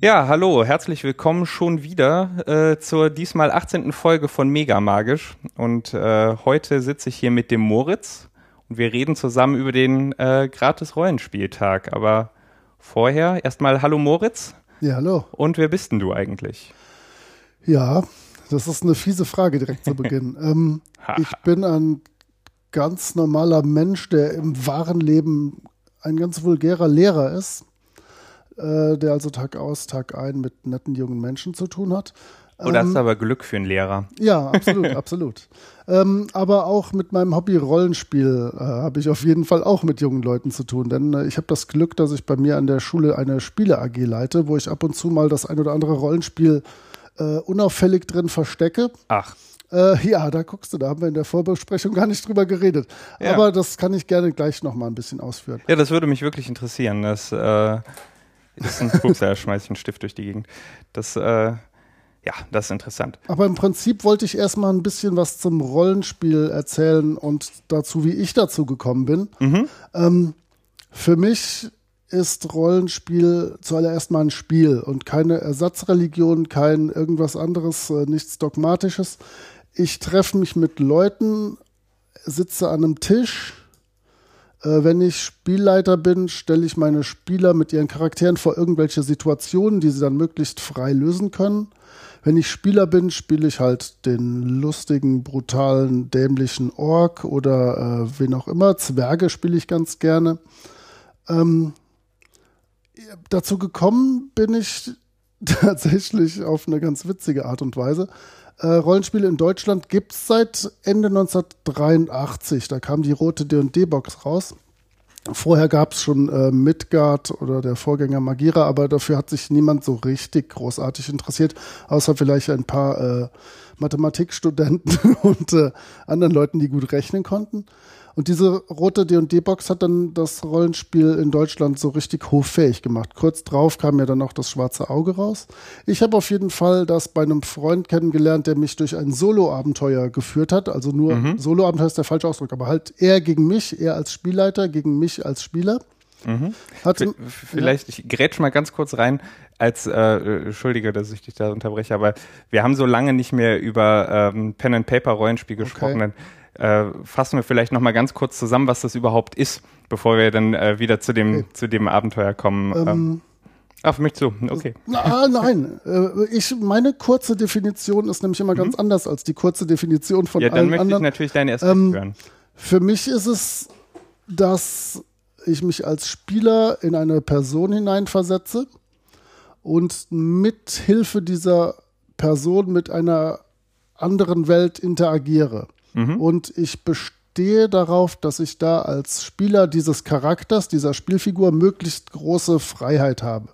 Ja, hallo, herzlich willkommen schon wieder äh, zur diesmal 18. Folge von Mega Magisch. Und äh, heute sitze ich hier mit dem Moritz und wir reden zusammen über den äh, Gratis-Rollenspieltag. Aber vorher erstmal Hallo Moritz. Ja, hallo. Und wer bist denn du eigentlich? Ja, das ist eine fiese Frage direkt zu Beginn. ähm, ich bin ein ganz normaler Mensch, der im wahren Leben ein ganz vulgärer Lehrer ist äh, der also Tag aus, Tag ein mit netten jungen Menschen zu tun hat. Oh, das ist aber Glück für einen Lehrer. Ja, absolut, absolut. Ähm, aber auch mit meinem Hobby Rollenspiel äh, habe ich auf jeden Fall auch mit jungen Leuten zu tun. Denn äh, ich habe das Glück, dass ich bei mir an der Schule eine Spiele AG leite, wo ich ab und zu mal das ein oder andere Rollenspiel äh, unauffällig drin verstecke. Ach. Äh, ja, da guckst du, da haben wir in der Vorbesprechung gar nicht drüber geredet. Ja. Aber das kann ich gerne gleich nochmal ein bisschen ausführen. Ja, das würde mich wirklich interessieren. Das äh, ist ein Pups, da schmeiße ich einen Stift durch die Gegend. Das, äh, ja, das ist interessant. Aber im Prinzip wollte ich erstmal ein bisschen was zum Rollenspiel erzählen und dazu, wie ich dazu gekommen bin. Mhm. Ähm, für mich ist Rollenspiel zuallererst mal ein Spiel und keine Ersatzreligion, kein irgendwas anderes, äh, nichts Dogmatisches. Ich treffe mich mit Leuten, sitze an einem Tisch, äh, wenn ich Spielleiter bin, stelle ich meine Spieler mit ihren Charakteren vor irgendwelche Situationen, die sie dann möglichst frei lösen können. Wenn ich Spieler bin, spiele ich halt den lustigen, brutalen, dämlichen Ork oder äh, wen auch immer. Zwerge spiele ich ganz gerne. Ähm, dazu gekommen bin ich tatsächlich auf eine ganz witzige Art und Weise. Äh, Rollenspiele in Deutschland gibt es seit Ende 1983. Da kam die rote D&D-Box raus. Vorher gab es schon äh, Midgard oder der Vorgänger Magira, aber dafür hat sich niemand so richtig großartig interessiert, außer vielleicht ein paar äh, Mathematikstudenten und äh, anderen Leuten, die gut rechnen konnten. Und diese rote D&D-Box hat dann das Rollenspiel in Deutschland so richtig hochfähig gemacht. Kurz drauf kam ja dann auch das schwarze Auge raus. Ich habe auf jeden Fall das bei einem Freund kennengelernt, der mich durch ein Solo-Abenteuer geführt hat. Also nur mhm. Solo-Abenteuer ist der falsche Ausdruck, aber halt er gegen mich, er als Spielleiter gegen mich als Spieler. Mhm. Hatte, Vielleicht, ja. ich grätsch mal ganz kurz rein, als, äh, Entschuldige, dass ich dich da unterbreche, aber wir haben so lange nicht mehr über ähm, Pen-and-Paper-Rollenspiel gesprochen. Okay äh, fassen wir vielleicht noch mal ganz kurz zusammen, was das überhaupt ist, bevor wir dann äh, wieder zu dem, okay. zu dem Abenteuer kommen. Ähm, ähm, Ach, für mich zu. Okay. Na, ah, nein, äh, ich, meine kurze Definition ist nämlich immer ganz mhm. anders als die kurze Definition von ja, allen anderen. Ja, dann möchte ich natürlich deine erste ähm, hören. Für mich ist es, dass ich mich als Spieler in eine Person hineinversetze und mit Hilfe dieser Person mit einer anderen Welt interagiere. Mhm. Und ich bestehe darauf, dass ich da als Spieler dieses Charakters, dieser Spielfigur möglichst große Freiheit habe.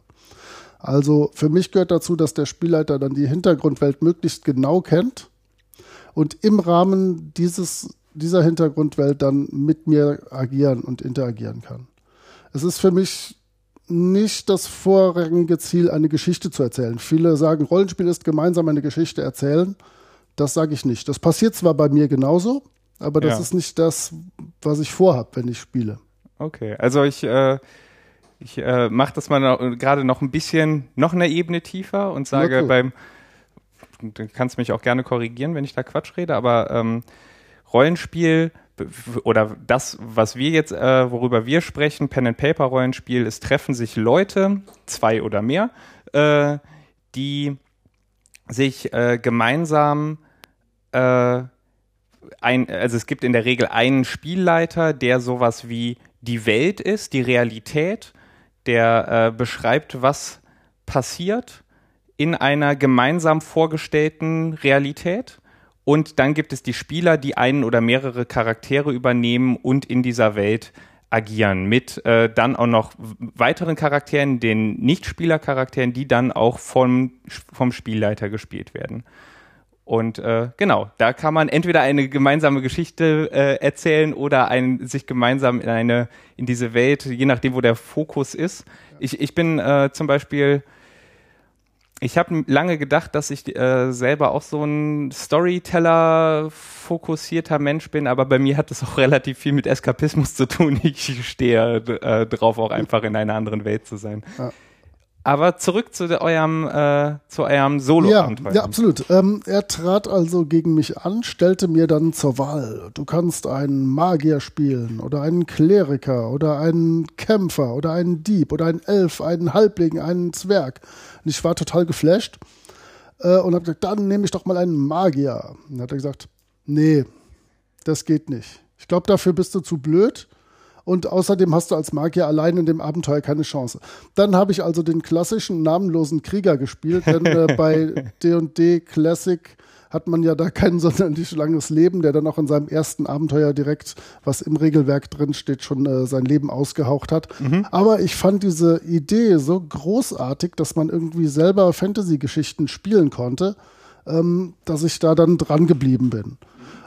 Also für mich gehört dazu, dass der Spielleiter dann die Hintergrundwelt möglichst genau kennt und im Rahmen dieses, dieser Hintergrundwelt dann mit mir agieren und interagieren kann. Es ist für mich nicht das vorrangige Ziel, eine Geschichte zu erzählen. Viele sagen, Rollenspiel ist gemeinsam eine Geschichte erzählen. Das sage ich nicht. Das passiert zwar bei mir genauso, aber das ja. ist nicht das, was ich vorhab, wenn ich spiele. Okay, also ich, äh, ich äh, mache das mal gerade noch ein bisschen, noch eine Ebene tiefer und sage cool. beim, du kannst mich auch gerne korrigieren, wenn ich da Quatsch rede, aber ähm, Rollenspiel oder das, was wir jetzt, äh, worüber wir sprechen, Pen and Paper Rollenspiel, es treffen sich Leute, zwei oder mehr, äh, die sich äh, gemeinsam äh, ein, also es gibt in der Regel einen Spielleiter, der sowas wie die Welt ist, die Realität, der äh, beschreibt, was passiert in einer gemeinsam vorgestellten Realität. Und dann gibt es die Spieler, die einen oder mehrere Charaktere übernehmen und in dieser Welt agieren. Mit äh, dann auch noch weiteren Charakteren, den Nicht-Spieler-Charakteren, die dann auch vom, vom Spielleiter gespielt werden. Und äh, genau, da kann man entweder eine gemeinsame Geschichte äh, erzählen oder ein, sich gemeinsam in eine in diese Welt, je nachdem, wo der Fokus ist. Ich, ich bin äh, zum Beispiel ich habe lange gedacht, dass ich äh, selber auch so ein Storyteller-fokussierter Mensch bin, aber bei mir hat es auch relativ viel mit Eskapismus zu tun. Ich stehe äh, drauf, auch einfach in einer anderen Welt zu sein. Ja. Aber zurück zu eurem, äh, zu eurem solo ja, ja, absolut. Ähm, er trat also gegen mich an, stellte mir dann zur Wahl. Du kannst einen Magier spielen oder einen Kleriker oder einen Kämpfer oder einen Dieb oder einen Elf, einen Halbling, einen Zwerg. Und ich war total geflasht äh, und habe gesagt, dann nehme ich doch mal einen Magier. Und dann hat er gesagt, nee, das geht nicht. Ich glaube, dafür bist du zu blöd und außerdem hast du als Magier allein in dem Abenteuer keine Chance. Dann habe ich also den klassischen namenlosen Krieger gespielt, denn äh, bei D&D Classic hat man ja da kein sonderlich langes Leben, der dann auch in seinem ersten Abenteuer direkt, was im Regelwerk drin steht, schon äh, sein Leben ausgehaucht hat. Mhm. Aber ich fand diese Idee so großartig, dass man irgendwie selber Fantasy-Geschichten spielen konnte, ähm, dass ich da dann dran geblieben bin.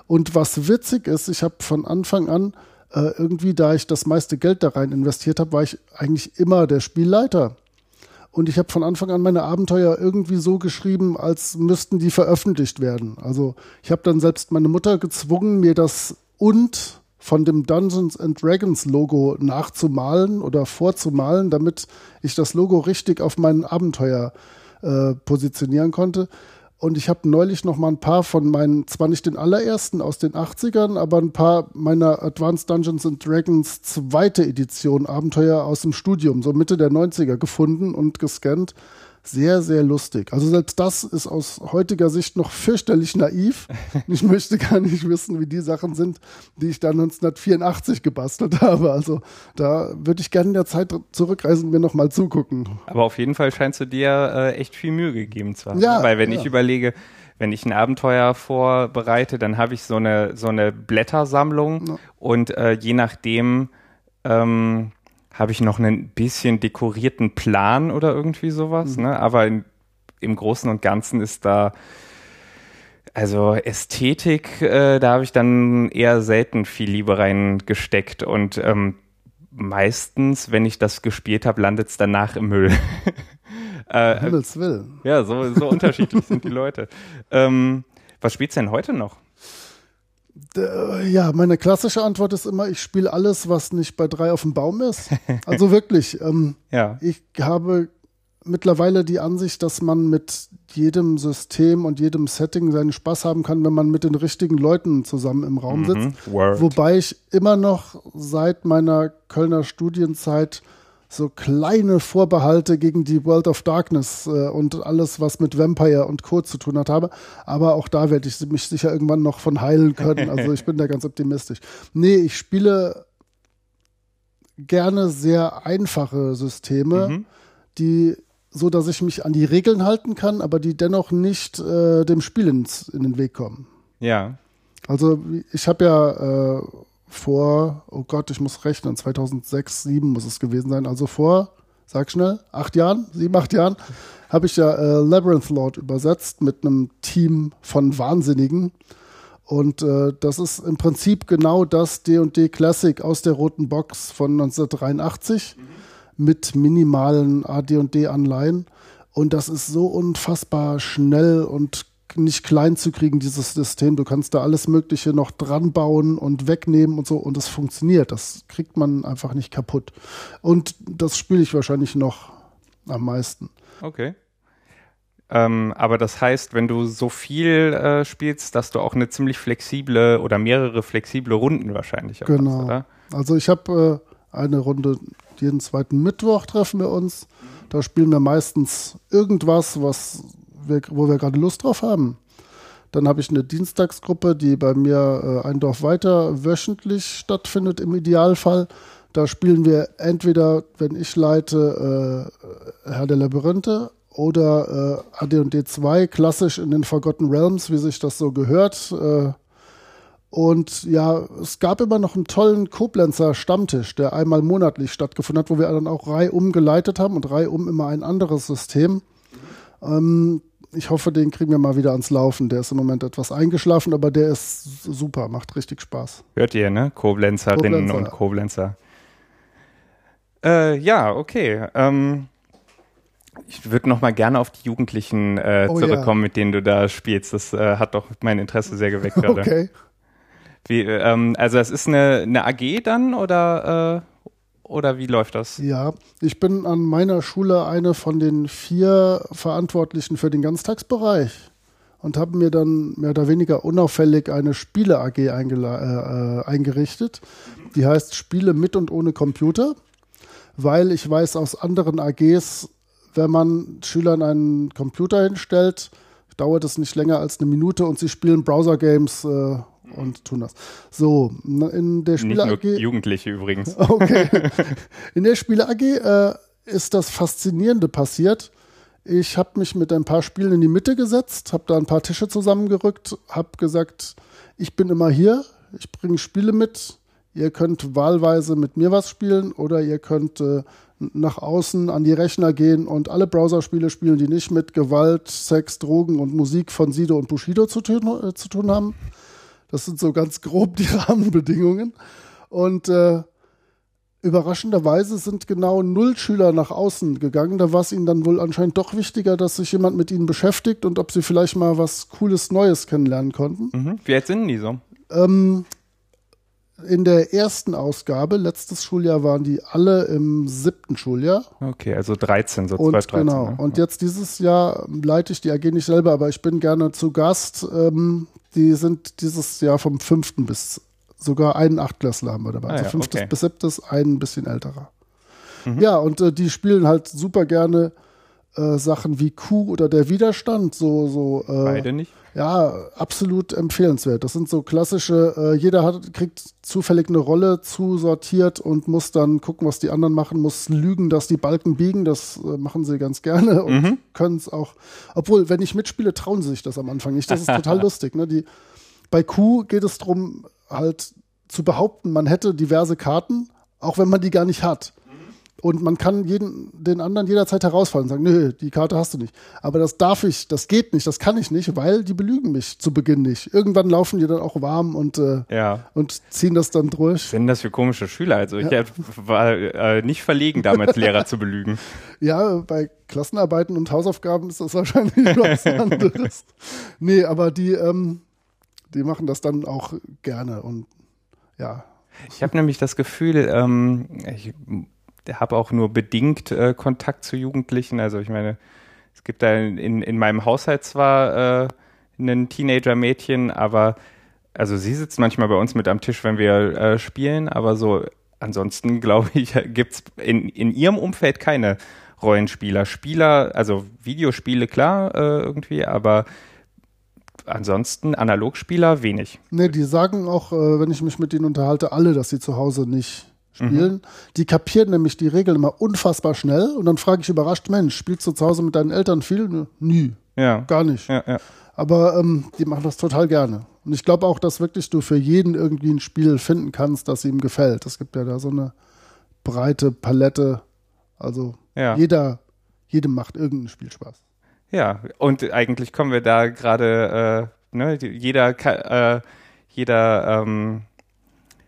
Und was witzig ist, ich habe von Anfang an äh, irgendwie, da ich das meiste Geld da rein investiert habe, war ich eigentlich immer der Spielleiter. Und ich habe von Anfang an meine Abenteuer irgendwie so geschrieben, als müssten die veröffentlicht werden. Also ich habe dann selbst meine Mutter gezwungen, mir das und von dem Dungeons and Dragons Logo nachzumalen oder vorzumalen, damit ich das Logo richtig auf mein Abenteuer äh, positionieren konnte. Und ich habe neulich noch mal ein paar von meinen, zwar nicht den allerersten aus den 80ern, aber ein paar meiner Advanced Dungeons and Dragons zweite Edition Abenteuer aus dem Studium, so Mitte der 90er gefunden und gescannt sehr, sehr lustig. Also selbst das ist aus heutiger Sicht noch fürchterlich naiv. Ich möchte gar nicht wissen, wie die Sachen sind, die ich da 1984 gebastelt habe. Also da würde ich gerne in der Zeit zurückreisen und mir nochmal zugucken. Aber auf jeden Fall scheinst du dir äh, echt viel Mühe gegeben zu haben. Ja, Weil wenn ja. ich überlege, wenn ich ein Abenteuer vorbereite, dann habe ich so eine, so eine Blättersammlung ja. und äh, je nachdem, ähm, habe ich noch einen bisschen dekorierten Plan oder irgendwie sowas. Mhm. Ne? Aber in, im Großen und Ganzen ist da, also Ästhetik, äh, da habe ich dann eher selten viel Liebe reingesteckt und ähm, meistens, wenn ich das gespielt habe, landet es danach im Müll. äh, Himmels Willen. Ja, so, so unterschiedlich sind die Leute. Ähm, was spielst du denn heute noch? Ja, meine klassische Antwort ist immer, ich spiele alles, was nicht bei drei auf dem Baum ist. Also wirklich, ähm, ja. ich habe mittlerweile die Ansicht, dass man mit jedem System und jedem Setting seinen Spaß haben kann, wenn man mit den richtigen Leuten zusammen im Raum mhm. sitzt. Word. Wobei ich immer noch seit meiner Kölner Studienzeit so kleine Vorbehalte gegen die World of Darkness äh, und alles, was mit Vampire und Co. zu tun hat habe. Aber auch da werde ich mich sicher irgendwann noch von heilen können. Also ich bin da ganz optimistisch. Nee, ich spiele gerne sehr einfache Systeme, mhm. die so, dass ich mich an die Regeln halten kann, aber die dennoch nicht äh, dem Spiel ins, in den Weg kommen. Ja. Also ich habe ja äh, vor, oh Gott, ich muss rechnen, 2006, 2007 muss es gewesen sein, also vor, sag schnell, acht Jahren, sieben, acht Jahren, habe ich ja äh, Labyrinth Lord übersetzt mit einem Team von Wahnsinnigen. Und äh, das ist im Prinzip genau das D&D Classic aus der roten Box von 1983 mhm. mit minimalen AD&D-Anleihen. Und das ist so unfassbar schnell und nicht klein zu kriegen, dieses System. Du kannst da alles Mögliche noch dran bauen und wegnehmen und so und es funktioniert. Das kriegt man einfach nicht kaputt. Und das spiele ich wahrscheinlich noch am meisten. Okay. Ähm, aber das heißt, wenn du so viel äh, spielst, dass du auch eine ziemlich flexible oder mehrere flexible Runden wahrscheinlich hast, genau. oder? Also ich habe äh, eine Runde, jeden zweiten Mittwoch treffen wir uns. Da spielen wir meistens irgendwas, was wir, wo wir gerade Lust drauf haben. Dann habe ich eine Dienstagsgruppe, die bei mir äh, ein Dorf weiter wöchentlich stattfindet im Idealfall. Da spielen wir entweder, wenn ich leite, äh, Herr der Labyrinthe oder äh, AD&D 2, klassisch in den Forgotten Realms, wie sich das so gehört. Äh, und ja, es gab immer noch einen tollen Koblenzer Stammtisch, der einmal monatlich stattgefunden hat, wo wir dann auch reihum geleitet haben und reihum immer ein anderes System. Ähm, ich hoffe, den kriegen wir mal wieder ans Laufen. Der ist im Moment etwas eingeschlafen, aber der ist super, macht richtig Spaß. Hört ihr, ne? Koblenzerinnen Koblenzer. und Koblenzer. Äh, ja, okay. Ähm, Ich würde noch mal gerne auf die Jugendlichen äh, oh, zurückkommen, ja. mit denen du da spielst. Das äh, hat doch mein Interesse sehr geweckt gerade. Okay. Wie, ähm, also es ist eine, eine AG dann oder, äh, oder wie läuft das? Ja, ich bin an meiner Schule eine von den vier Verantwortlichen für den Ganztagsbereich und habe mir dann mehr oder weniger unauffällig eine Spiele-AG äh, äh, eingerichtet. Die heißt Spiele mit und ohne Computer, weil ich weiß aus anderen AGs, wenn man Schülern einen Computer hinstellt, dauert es nicht länger als eine Minute und sie spielen Browser-Games äh, und tun das. So, in der Spiele AG. Jugendliche übrigens. Okay. In der Spiele AG äh, ist das Faszinierende passiert. Ich habe mich mit ein paar Spielen in die Mitte gesetzt, habe da ein paar Tische zusammengerückt, habe gesagt, ich bin immer hier, ich bringe Spiele mit. Ihr könnt wahlweise mit mir was spielen oder ihr könnt äh, nach außen an die Rechner gehen und alle Browserspiele spielen, die nicht mit Gewalt, Sex, Drogen und Musik von Sido und Bushido zu tun, äh, zu tun haben. Das sind so ganz grob die Rahmenbedingungen. Und äh, überraschenderweise sind genau null Schüler nach außen gegangen. Da war es ihnen dann wohl anscheinend doch wichtiger, dass sich jemand mit ihnen beschäftigt und ob sie vielleicht mal was Cooles Neues kennenlernen konnten. Mhm. Wie alt sind die so? Ähm, in der ersten Ausgabe, letztes Schuljahr waren die alle im siebten Schuljahr. Okay, also 13, so und 12, 13. Genau. Ne? Und jetzt dieses Jahr leite ich die AG nicht selber, aber ich bin gerne zu Gast. Ähm, die sind dieses Jahr vom fünften bis sogar einen Achtklässler haben wir dabei. Ah, also ja, fünftes okay. bis siebtes, ein bisschen älterer. Mhm. Ja, und äh, die spielen halt super gerne äh, Sachen wie Kuh oder der Widerstand, so, so. Äh, Beide nicht? Ja, absolut empfehlenswert. Das sind so klassische, äh, jeder hat, kriegt zufällig eine Rolle zusortiert und muss dann gucken, was die anderen machen, muss lügen, dass die Balken biegen. Das äh, machen sie ganz gerne und mhm. können es auch. Obwohl, wenn ich mitspiele, trauen sie sich das am Anfang nicht. Das ist total lustig. Ne? Die, bei Q geht es darum, halt zu behaupten, man hätte diverse Karten, auch wenn man die gar nicht hat. Und man kann jeden, den anderen jederzeit herausfallen und sagen, nö, die Karte hast du nicht. Aber das darf ich, das geht nicht, das kann ich nicht, weil die belügen mich zu Beginn nicht. Irgendwann laufen die dann auch warm und, äh, ja. und ziehen das dann durch. Was sind das für komische Schüler? Also ich ja. war äh, nicht verlegen, damals Lehrer zu belügen. Ja, bei Klassenarbeiten und Hausaufgaben ist das wahrscheinlich was anderes. nee, aber die, ähm, die machen das dann auch gerne und ja. Ich habe nämlich das Gefühl, ähm, ich habe auch nur bedingt äh, Kontakt zu Jugendlichen. Also ich meine, es gibt da in, in meinem Haushalt zwar äh, ein Teenager-Mädchen, aber also sie sitzt manchmal bei uns mit am Tisch, wenn wir äh, spielen, aber so ansonsten glaube ich, gibt es in, in ihrem Umfeld keine Rollenspieler. Spieler, also Videospiele klar äh, irgendwie, aber ansonsten Analogspieler wenig. Nee, die sagen auch, äh, wenn ich mich mit ihnen unterhalte, alle, dass sie zu Hause nicht spielen. Mhm. Die kapieren nämlich die Regeln immer unfassbar schnell und dann frage ich überrascht, Mensch, spielst du zu Hause mit deinen Eltern viel? Nie. Ja. Gar nicht. Ja, ja. Aber ähm, die machen das total gerne. Und ich glaube auch, dass wirklich du für jeden irgendwie ein Spiel finden kannst, das ihm gefällt. Es gibt ja da so eine breite Palette. Also ja. jeder, jedem macht irgendein Spiel Spaß. Ja, und eigentlich kommen wir da gerade, äh, ne, jeder, äh, jeder ähm,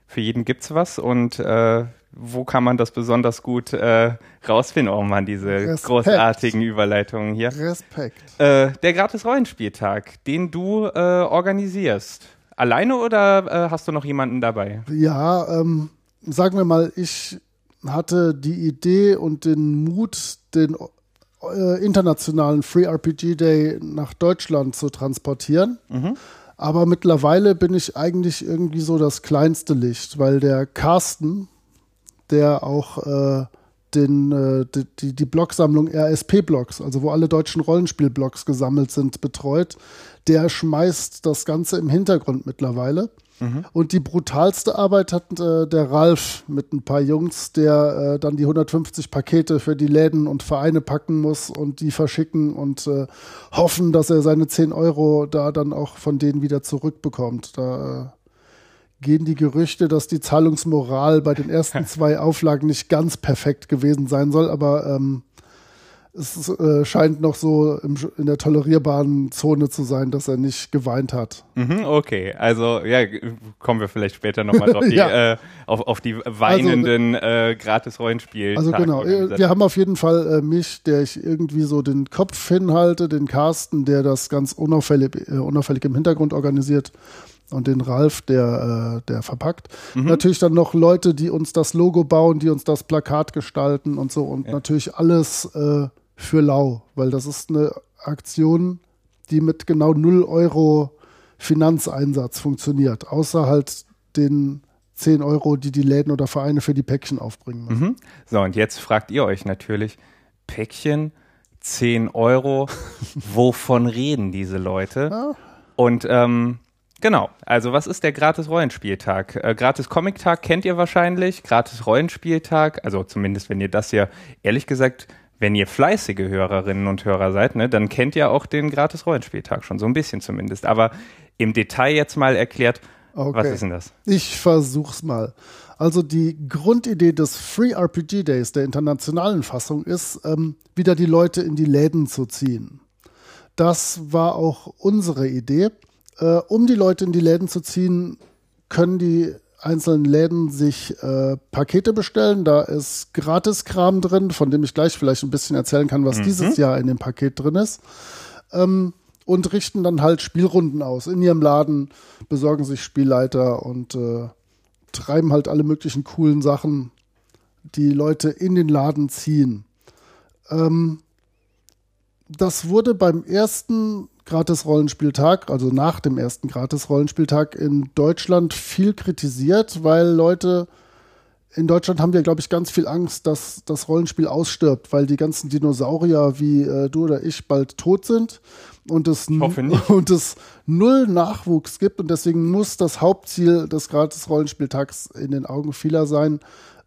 für jeden gibt's was und äh, wo kann man das besonders gut äh, rausfinden? Oh man, diese Respekt. großartigen Überleitungen hier. Respekt. Äh, der Gratis-Rollenspieltag, den du äh, organisierst. Alleine oder äh, hast du noch jemanden dabei? Ja, ähm, sagen wir mal, ich hatte die Idee und den Mut, den äh, internationalen Free RPG Day nach Deutschland zu transportieren. Mhm. Aber mittlerweile bin ich eigentlich irgendwie so das kleinste Licht, weil der Carsten, der auch äh, den, äh, die, die Blogsammlung RSP-Blogs, also wo alle deutschen Rollenspiel-Blogs gesammelt sind, betreut, der schmeißt das Ganze im Hintergrund mittlerweile. Mhm. Und die brutalste Arbeit hat äh, der Ralf mit ein paar Jungs, der äh, dann die 150 Pakete für die Läden und Vereine packen muss und die verschicken und äh, hoffen, dass er seine 10 Euro da dann auch von denen wieder zurückbekommt. Da äh, gehen die Gerüchte, dass die Zahlungsmoral bei den ersten zwei Auflagen nicht ganz perfekt gewesen sein soll, aber ähm, es äh, scheint noch so im, in der tolerierbaren Zone zu sein, dass er nicht geweint hat. Mhm, okay, also ja, kommen wir vielleicht später nochmal drauf, ja. äh, auf, auf die weinenden also, äh, Gratis-Rollenspiel. Also genau, äh, wir haben auf jeden Fall äh, mich, der ich irgendwie so den Kopf hinhalte, den Carsten, der das ganz unauffällig, äh, unauffällig im Hintergrund organisiert und den Ralf, der, der verpackt. Mhm. Natürlich dann noch Leute, die uns das Logo bauen, die uns das Plakat gestalten und so und ja. natürlich alles äh, für lau, weil das ist eine Aktion, die mit genau 0 Euro Finanzeinsatz funktioniert, außer halt den 10 Euro, die die Läden oder Vereine für die Päckchen aufbringen müssen. Mhm. So, und jetzt fragt ihr euch natürlich, Päckchen, 10 Euro, wovon reden diese Leute? Ja. Und ähm, Genau, also was ist der gratis Rollenspieltag? Äh, gratis Comic-Tag kennt ihr wahrscheinlich, gratis Rollenspieltag, also zumindest wenn ihr das hier, ehrlich gesagt, wenn ihr fleißige Hörerinnen und Hörer seid, ne, dann kennt ihr auch den gratis Rollenspieltag schon, so ein bisschen zumindest. Aber im Detail jetzt mal erklärt, okay. was ist denn das? Ich versuch's mal. Also die Grundidee des Free RPG Days, der internationalen Fassung, ist, ähm, wieder die Leute in die Läden zu ziehen. Das war auch unsere Idee. Äh, um die Leute in die Läden zu ziehen, können die einzelnen Läden sich äh, Pakete bestellen. Da ist Gratiskram drin, von dem ich gleich vielleicht ein bisschen erzählen kann, was mhm. dieses Jahr in dem Paket drin ist. Ähm, und richten dann halt Spielrunden aus. In ihrem Laden besorgen sich Spielleiter und äh, treiben halt alle möglichen coolen Sachen, die Leute in den Laden ziehen. Ähm, das wurde beim ersten Gratis-Rollenspieltag, also nach dem ersten Gratis-Rollenspieltag in Deutschland viel kritisiert, weil Leute in Deutschland haben wir, glaube ich, ganz viel Angst, dass das Rollenspiel ausstirbt, weil die ganzen Dinosaurier wie äh, du oder ich bald tot sind und es, und es null Nachwuchs gibt und deswegen muss das Hauptziel des Gratis-Rollenspieltags in den Augen vieler sein,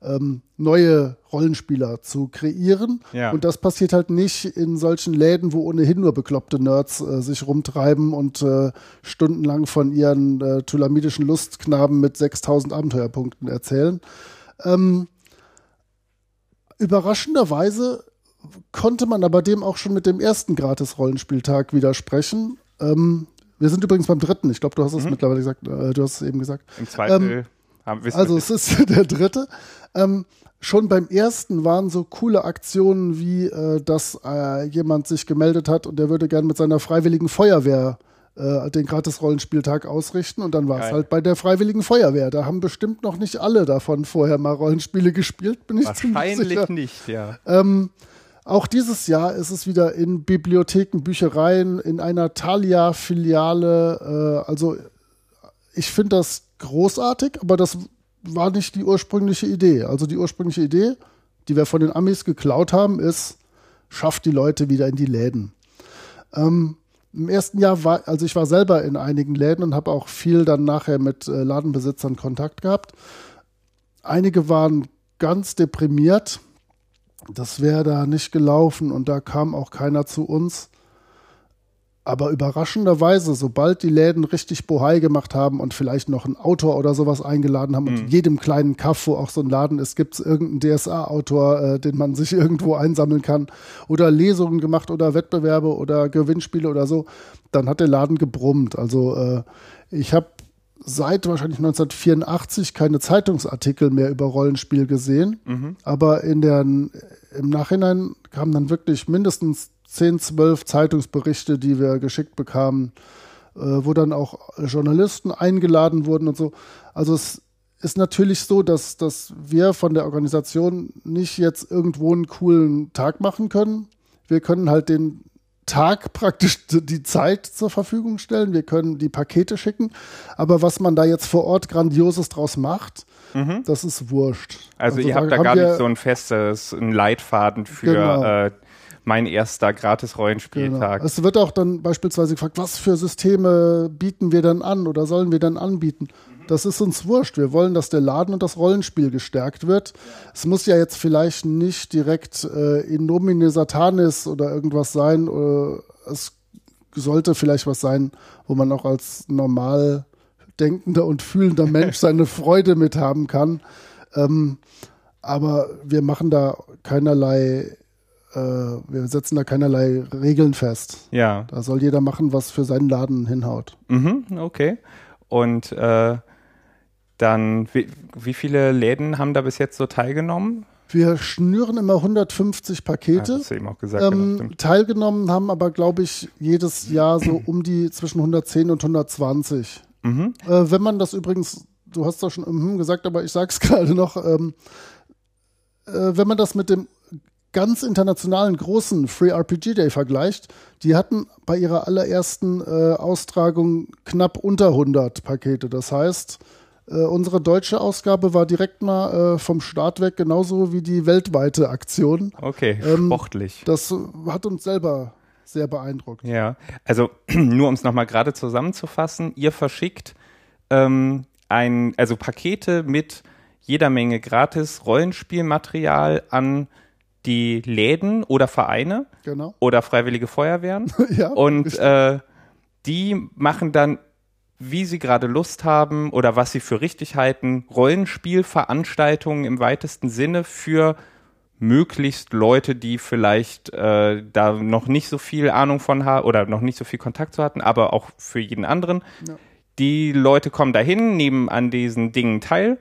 ähm, neue Rollenspieler zu kreieren. Ja. Und das passiert halt nicht in solchen Läden, wo ohnehin nur bekloppte Nerds äh, sich rumtreiben und äh, stundenlang von ihren äh, tulamidischen Lustknaben mit 6000 Abenteuerpunkten erzählen. Ähm, überraschenderweise konnte man aber dem auch schon mit dem ersten Gratis-Rollenspieltag widersprechen. Ähm, wir sind übrigens beim dritten. Ich glaube, du hast es mhm. mittlerweile gesagt. Äh, du hast es eben gesagt. Im zweiten. Ähm, also es ist der dritte. Ähm, schon beim ersten waren so coole Aktionen wie, äh, dass äh, jemand sich gemeldet hat und der würde gern mit seiner freiwilligen Feuerwehr äh, den Gratis-Rollenspieltag ausrichten und dann war es halt bei der Freiwilligen Feuerwehr. Da haben bestimmt noch nicht alle davon vorher mal Rollenspiele gespielt, bin ich Wahrscheinlich ziemlich sicher. nicht, ja. Ähm, auch dieses Jahr ist es wieder in Bibliotheken, Büchereien, in einer Thalia-Filiale. Äh, also ich finde das großartig, aber das war nicht die ursprüngliche Idee. Also die ursprüngliche Idee, die wir von den Amis geklaut haben, ist, schafft die Leute wieder in die Läden. Ähm, Im ersten Jahr war, also ich war selber in einigen Läden und habe auch viel dann nachher mit äh, Ladenbesitzern Kontakt gehabt. Einige waren ganz deprimiert. Das wäre da nicht gelaufen und da kam auch keiner zu uns. Aber überraschenderweise, sobald die Läden richtig Bohai gemacht haben und vielleicht noch einen Autor oder sowas eingeladen haben, mhm. und in jedem kleinen Kaff, wo auch so ein Laden ist, gibt es irgendeinen DSA-Autor, äh, den man sich irgendwo einsammeln kann, oder Lesungen gemacht oder Wettbewerbe oder Gewinnspiele oder so, dann hat der Laden gebrummt. Also äh, ich habe seit wahrscheinlich 1984 keine Zeitungsartikel mehr über Rollenspiel gesehen, mhm. aber in der, im Nachhinein kamen dann wirklich mindestens 10, 12 Zeitungsberichte, die wir geschickt bekamen, äh, wo dann auch Journalisten eingeladen wurden und so. Also es ist natürlich so, dass, dass wir von der Organisation nicht jetzt irgendwo einen coolen Tag machen können. Wir können halt den Tag praktisch die Zeit zur Verfügung stellen. Wir können die Pakete schicken. Aber was man da jetzt vor Ort Grandioses draus macht, mhm. das ist wurscht. Also, also ihr habt da gar nicht so ein festes, ein Leitfaden für genau. äh, mein erster gratis Rollenspieltag. Genau. Es wird auch dann beispielsweise gefragt, was für Systeme bieten wir denn an oder sollen wir denn anbieten? Das ist uns wurscht. Wir wollen, dass der Laden und das Rollenspiel gestärkt wird. Es muss ja jetzt vielleicht nicht direkt äh, in nomine satanis oder irgendwas sein. Oder es sollte vielleicht was sein, wo man auch als normal denkender und fühlender Mensch seine Freude mit haben kann. Ähm, aber wir machen da keinerlei äh, wir setzen da keinerlei Regeln fest. Ja. Da soll jeder machen, was für seinen Laden hinhaut. Mhm, okay. Und äh, dann, wie, wie viele Läden haben da bis jetzt so teilgenommen? Wir schnüren immer 150 Pakete. Ja, hast du eben auch gesagt. Ähm, genau, teilgenommen haben aber, glaube ich, jedes Jahr so um die zwischen 110 und 120. Mhm. Äh, wenn man das übrigens, du hast doch schon mhm gesagt, aber ich sag's gerade noch, ähm, äh, wenn man das mit dem ganz internationalen großen Free RPG Day vergleicht, die hatten bei ihrer allerersten äh, Austragung knapp unter 100 Pakete. Das heißt, äh, unsere deutsche Ausgabe war direkt mal äh, vom Start weg genauso wie die weltweite Aktion. Okay, ähm, sportlich. Das hat uns selber sehr beeindruckt. Ja, also nur um es nochmal gerade zusammenzufassen, ihr verschickt ähm, ein, also Pakete mit jeder Menge gratis Rollenspielmaterial an die Läden oder Vereine genau. oder freiwillige Feuerwehren. ja, und äh, die machen dann wie sie gerade Lust haben oder was sie für richtig halten, Rollenspielveranstaltungen im weitesten Sinne für möglichst Leute, die vielleicht äh, da noch nicht so viel Ahnung von haben oder noch nicht so viel Kontakt zu hatten, aber auch für jeden anderen. Ja. Die Leute kommen dahin, nehmen an diesen Dingen teil,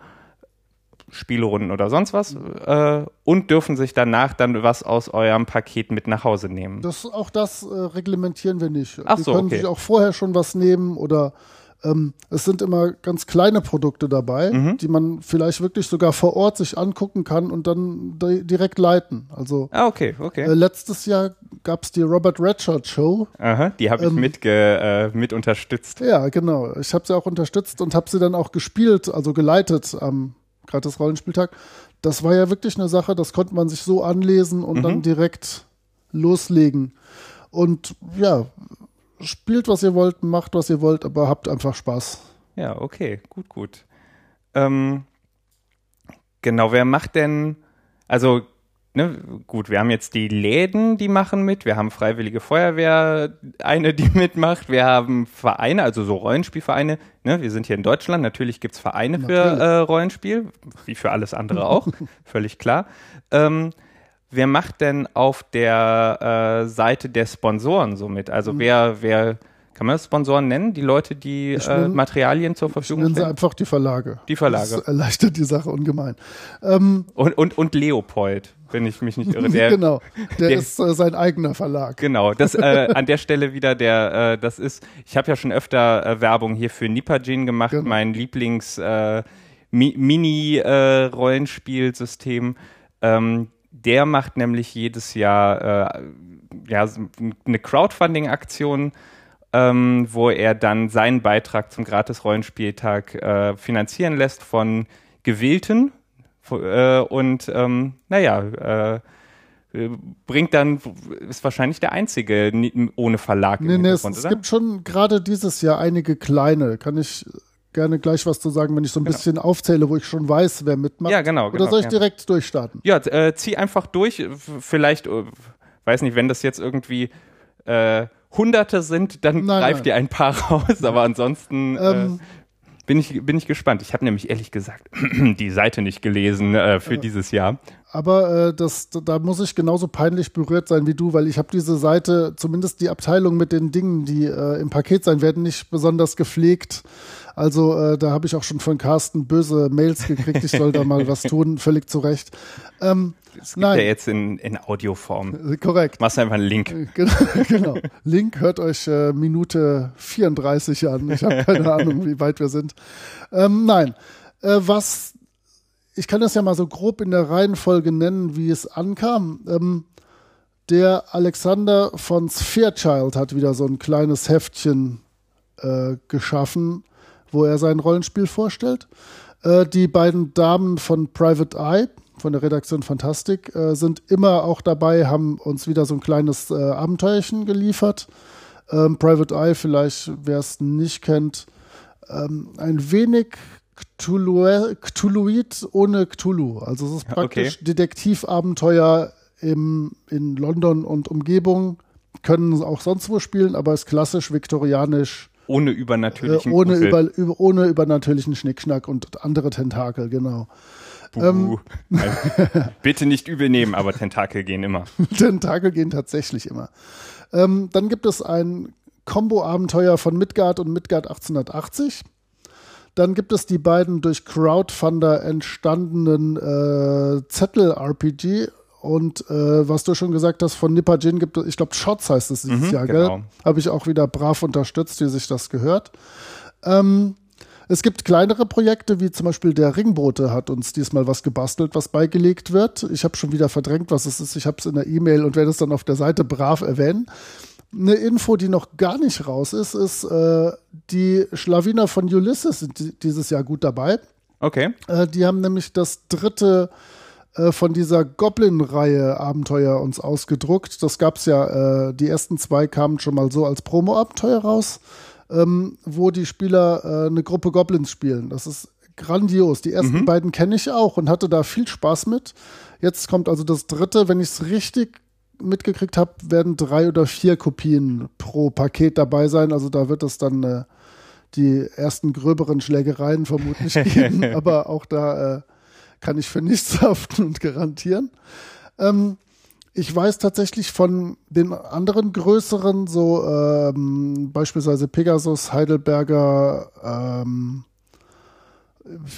Spielrunden oder sonst was, äh, und dürfen sich danach dann was aus eurem Paket mit nach Hause nehmen. Das, auch das äh, reglementieren wir nicht. Ach so, die können okay. sich auch vorher schon was nehmen oder ähm, es sind immer ganz kleine Produkte dabei, mhm. die man vielleicht wirklich sogar vor Ort sich angucken kann und dann di direkt leiten. Also ah, okay, okay. Äh, letztes Jahr gab es die Robert Redshirt Show. Aha, die habe ich ähm, mit, äh, mit unterstützt. Ja, genau. Ich habe sie auch unterstützt und habe sie dann auch gespielt, also geleitet am gratis Rollenspieltag. Das war ja wirklich eine Sache, das konnte man sich so anlesen und mhm. dann direkt loslegen. Und ja, spielt, was ihr wollt, macht, was ihr wollt, aber habt einfach Spaß. Ja, okay, gut, gut. Ähm, genau, wer macht denn, also, ne, gut, wir haben jetzt die Läden, die machen mit, wir haben Freiwillige Feuerwehr, eine, die mitmacht, wir haben Vereine, also so Rollenspielvereine, ne, wir sind hier in Deutschland, natürlich gibt es Vereine natürlich. für äh, Rollenspiel, wie für alles andere auch, völlig klar. Ähm, wer macht denn auf der äh, Seite der Sponsoren so mit? Also mhm. wer, wer, kann man das Sponsoren nennen? Die Leute, die äh, Materialien zur Verfügung stellen? Nennen sie einfach die Verlage. Die Verlage. Das erleichtert die Sache ungemein. Ähm, und, und, und Leopold, wenn ich mich nicht irre. Der, genau, der, der ist äh, sein eigener Verlag. Genau, das äh, an der Stelle wieder der, äh, das ist, ich habe ja schon öfter äh, Werbung hier für Nipajin gemacht, genau. mein Lieblings äh, Mi Mini-Rollenspielsystem. Äh, ähm, der macht nämlich jedes Jahr ja, eine Crowdfunding-Aktion, ähm, wo er dann seinen Beitrag zum Gratis-Rollenspieltag äh, finanzieren lässt von Gewählten. Äh, und ähm, naja, äh, bringt dann, ist wahrscheinlich der einzige ohne Verlag. Nee, nee, es, es gibt schon gerade dieses Jahr einige kleine, kann ich gerne gleich was zu sagen, wenn ich so ein genau. bisschen aufzähle, wo ich schon weiß, wer mitmacht. Ja, genau. genau Oder soll ich ja. direkt durchstarten? Ja, äh, zieh einfach durch. Vielleicht, äh, weiß nicht, wenn das jetzt irgendwie äh, Hunderte sind, dann nein, greif nein. dir ein paar raus. Aber ansonsten ähm, äh, bin, ich, bin ich gespannt. Ich habe nämlich ehrlich gesagt die Seite nicht gelesen äh, für dieses Jahr. Aber äh, das, da muss ich genauso peinlich berührt sein wie du, weil ich habe diese Seite, zumindest die Abteilung mit den Dingen, die äh, im Paket sein werden, nicht besonders gepflegt. Also äh, da habe ich auch schon von Carsten böse Mails gekriegt, ich soll da mal was tun, völlig zu Recht. Ähm, es gibt nein. ja jetzt in, in Audioform. Korrekt. Machst einfach einen Link. Äh, genau. genau. Link hört euch äh, Minute 34 an. Ich habe keine Ahnung, wie weit wir sind. Ähm, nein. Äh, was, ich kann das ja mal so grob in der Reihenfolge nennen, wie es ankam. Ähm, der Alexander von Spherechild hat wieder so ein kleines Heftchen äh, geschaffen wo er sein Rollenspiel vorstellt. Äh, die beiden Damen von Private Eye, von der Redaktion Fantastik, äh, sind immer auch dabei, haben uns wieder so ein kleines äh, Abenteuerchen geliefert. Ähm, Private Eye, vielleicht wer es nicht kennt, ähm, ein wenig Cthulhu Cthulhuid ohne Cthulhu. Also es ist praktisch okay. Detektivabenteuer im, in London und Umgebung. Können auch sonst wo spielen, aber ist klassisch viktorianisch ohne übernatürlichen äh, ohne, über, über, ohne übernatürlichen Schnickschnack und andere Tentakel, genau. Ähm, bitte nicht übel nehmen, aber Tentakel gehen immer. Tentakel gehen tatsächlich immer. Ähm, dann gibt es ein Combo-Abenteuer von Midgard und Midgard 1880. Dann gibt es die beiden durch Crowdfunder entstandenen äh, Zettel-RPG und äh, was du schon gesagt hast, von Nipper Gin gibt es, ich glaube, Shots heißt es dieses mhm, Jahr, genau. gell? Habe ich auch wieder brav unterstützt, wie sich das gehört. Ähm, es gibt kleinere Projekte, wie zum Beispiel der Ringbote hat uns diesmal was gebastelt, was beigelegt wird. Ich habe schon wieder verdrängt, was es ist. Ich habe es in der E-Mail und werde es dann auf der Seite brav erwähnen. Eine Info, die noch gar nicht raus ist, ist, äh, die Schlawiner von Ulysses sind dieses Jahr gut dabei. Okay. Äh, die haben nämlich das dritte äh, von dieser Goblin-Reihe Abenteuer uns ausgedruckt. Das gab es ja, äh, die ersten zwei kamen schon mal so als Promo-Abenteuer raus, ähm, wo die Spieler äh, eine Gruppe Goblins spielen. Das ist grandios. Die ersten mhm. beiden kenne ich auch und hatte da viel Spaß mit. Jetzt kommt also das dritte. Wenn ich es richtig mitgekriegt habe, werden drei oder vier Kopien pro Paket dabei sein. Also da wird es dann äh, die ersten gröberen Schlägereien vermutlich geben. aber auch da äh, kann ich für nichts haften und garantieren. Ähm, ich weiß tatsächlich von den anderen größeren, so ähm, beispielsweise Pegasus, Heidelberger, ähm,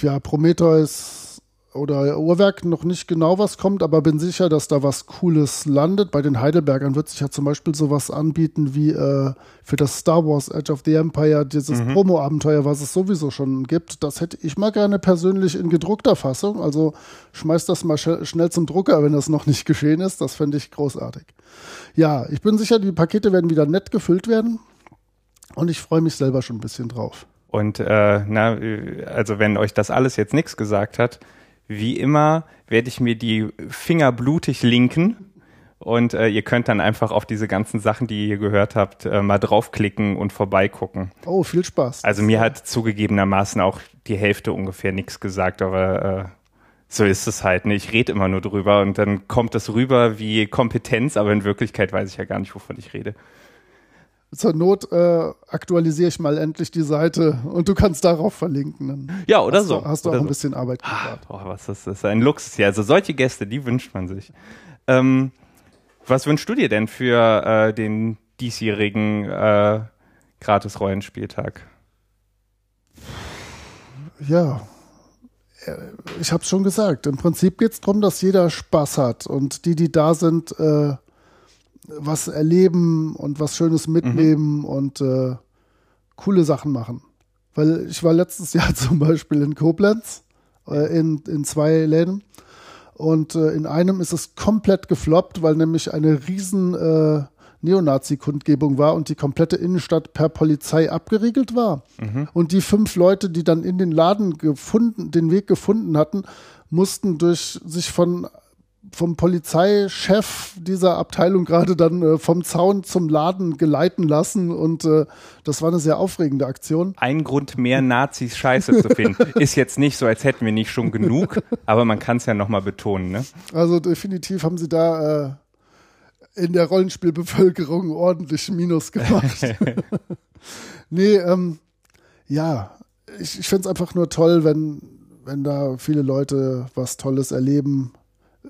ja, Prometheus, oder Uhrwerk noch nicht genau was kommt, aber bin sicher, dass da was Cooles landet. Bei den Heidelbergern wird sich ja zum Beispiel sowas anbieten wie äh, für das Star Wars Edge of the Empire, dieses mhm. Promo-Abenteuer, was es sowieso schon gibt. Das hätte ich mal gerne persönlich in gedruckter Fassung. Also schmeiß das mal sch schnell zum Drucker, wenn das noch nicht geschehen ist. Das fände ich großartig. Ja, ich bin sicher, die Pakete werden wieder nett gefüllt werden. Und ich freue mich selber schon ein bisschen drauf. Und äh, na, also wenn euch das alles jetzt nichts gesagt hat, wie immer werde ich mir die Finger blutig linken und äh, ihr könnt dann einfach auf diese ganzen Sachen, die ihr gehört habt, äh, mal draufklicken und vorbeigucken. Oh, viel Spaß. Also mir hat zugegebenermaßen auch die Hälfte ungefähr nichts gesagt, aber äh, so ist es halt. Ne? Ich rede immer nur drüber und dann kommt das rüber wie Kompetenz, aber in Wirklichkeit weiß ich ja gar nicht, wovon ich rede zur Not äh, aktualisiere ich mal endlich die Seite und du kannst darauf verlinken. Dann ja, oder hast so. Du, hast du auch so. ein bisschen Arbeit gespart. Oh, was ist das? ist ein Luxus hier. Also solche Gäste, die wünscht man sich. Ähm, was wünschst du dir denn für äh, den diesjährigen äh, Gratis-Rollenspieltag? Ja, äh, ich habe es schon gesagt. Im Prinzip geht es darum, dass jeder Spaß hat und die, die da sind, äh, was erleben und was Schönes mitnehmen mhm. und äh, coole Sachen machen. Weil ich war letztes Jahr zum Beispiel in Koblenz, äh, in, in zwei Läden. Und äh, in einem ist es komplett gefloppt, weil nämlich eine riesen äh, Neonazi-Kundgebung war und die komplette Innenstadt per Polizei abgeriegelt war. Mhm. Und die fünf Leute, die dann in den Laden gefunden, den Weg gefunden hatten, mussten durch sich von vom Polizeichef dieser Abteilung gerade dann äh, vom Zaun zum Laden geleiten lassen und äh, das war eine sehr aufregende Aktion. Ein Grund mehr Nazis scheiße zu finden. Ist jetzt nicht so, als hätten wir nicht schon genug, aber man kann es ja nochmal betonen. Ne? Also definitiv haben sie da äh, in der Rollenspielbevölkerung ordentlich Minus gemacht. nee, ähm, ja, ich, ich finde es einfach nur toll, wenn, wenn da viele Leute was Tolles erleben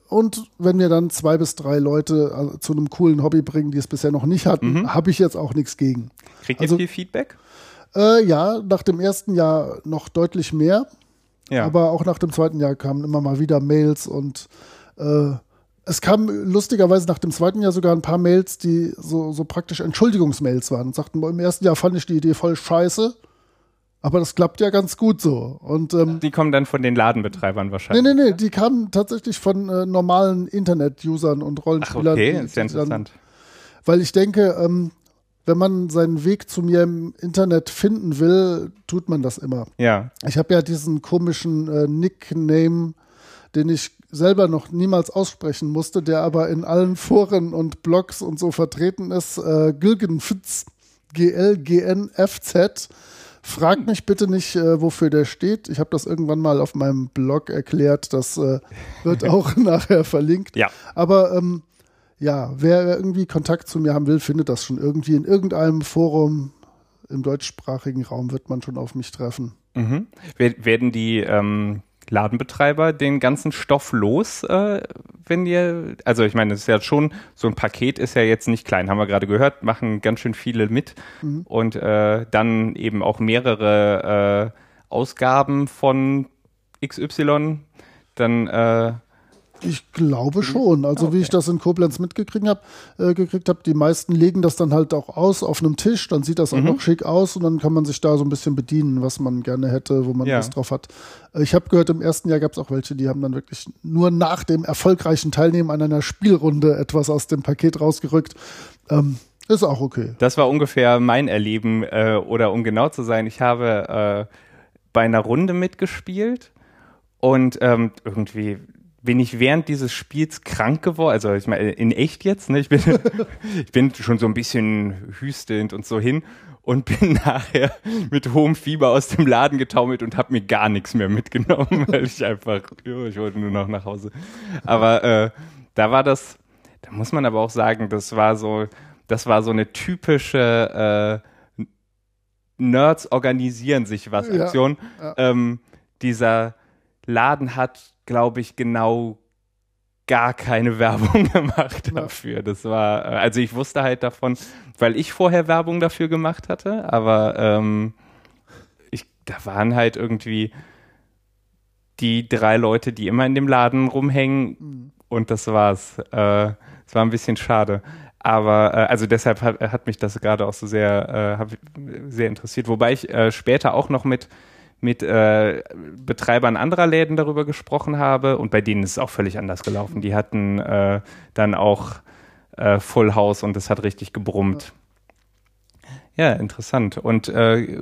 und wenn wir dann zwei bis drei Leute äh, zu einem coolen Hobby bringen, die es bisher noch nicht hatten, mhm. habe ich jetzt auch nichts gegen. Kriegt also, ihr viel Feedback? Äh, ja, nach dem ersten Jahr noch deutlich mehr. Ja. Aber auch nach dem zweiten Jahr kamen immer mal wieder Mails und äh, es kam lustigerweise nach dem zweiten Jahr sogar ein paar Mails, die so, so praktisch Entschuldigungsmails waren und sagten, im ersten Jahr fand ich die Idee voll scheiße. Aber das klappt ja ganz gut so. Und, ähm, die kommen dann von den Ladenbetreibern wahrscheinlich. Nee, nee, nee, die kamen tatsächlich von äh, normalen Internet-Usern und Rollenspielern. Ach, okay, die, ist ja interessant. Dann, weil ich denke, ähm, wenn man seinen Weg zu mir im Internet finden will, tut man das immer. Ja. Ich habe ja diesen komischen äh, Nickname, den ich selber noch niemals aussprechen musste, der aber in allen Foren und Blogs und so vertreten ist. Äh, Gilgenfitz, G-L-G-N-F-Z. Frag mich bitte nicht, äh, wofür der steht. Ich habe das irgendwann mal auf meinem Blog erklärt. Das äh, wird auch nachher verlinkt. Ja. Aber ähm, ja, wer irgendwie Kontakt zu mir haben will, findet das schon irgendwie in irgendeinem Forum im deutschsprachigen Raum wird man schon auf mich treffen. Mhm. Werden die ähm, Ladenbetreiber den ganzen Stoff los, äh, wenn ihr, also ich meine, es ist ja schon, so ein Paket ist ja jetzt nicht klein, haben wir gerade gehört, machen ganz schön viele mit mhm. und äh, dann eben auch mehrere äh, Ausgaben von XY, dann äh, ich glaube schon. Also okay. wie ich das in Koblenz mitgekriegt habe, äh, gekriegt habe, die meisten legen das dann halt auch aus auf einem Tisch, dann sieht das auch mhm. noch schick aus und dann kann man sich da so ein bisschen bedienen, was man gerne hätte, wo man ja. Lust drauf hat. Äh, ich habe gehört, im ersten Jahr gab es auch welche, die haben dann wirklich nur nach dem erfolgreichen Teilnehmen an einer Spielrunde etwas aus dem Paket rausgerückt. Ähm, ist auch okay. Das war ungefähr mein Erleben, äh, oder um genau zu sein, ich habe äh, bei einer Runde mitgespielt und ähm, irgendwie bin ich während dieses Spiels krank geworden, also ich meine in echt jetzt, ne? Ich bin, ich bin schon so ein bisschen hüstelnd und so hin und bin nachher mit hohem Fieber aus dem Laden getaumelt und habe mir gar nichts mehr mitgenommen, weil ich einfach, jo, ich wollte nur noch nach Hause. Aber äh, da war das, da muss man aber auch sagen, das war so, das war so eine typische äh, Nerds organisieren sich was Aktion. Ja, ja. Ähm, dieser Laden hat glaube ich, genau gar keine Werbung gemacht dafür. Das war, äh, also ich wusste halt davon, weil ich vorher Werbung dafür gemacht hatte, aber ähm, ich, da waren halt irgendwie die drei Leute, die immer in dem Laden rumhängen mhm. und das war's. Äh, es war ein bisschen schade. Aber äh, also deshalb hat, hat mich das gerade auch so sehr, äh, sehr interessiert. Wobei ich äh, später auch noch mit mit äh, Betreibern anderer Läden darüber gesprochen habe und bei denen ist es auch völlig anders gelaufen. Die hatten äh, dann auch äh, Full House und es hat richtig gebrummt. Ja, interessant. Und äh,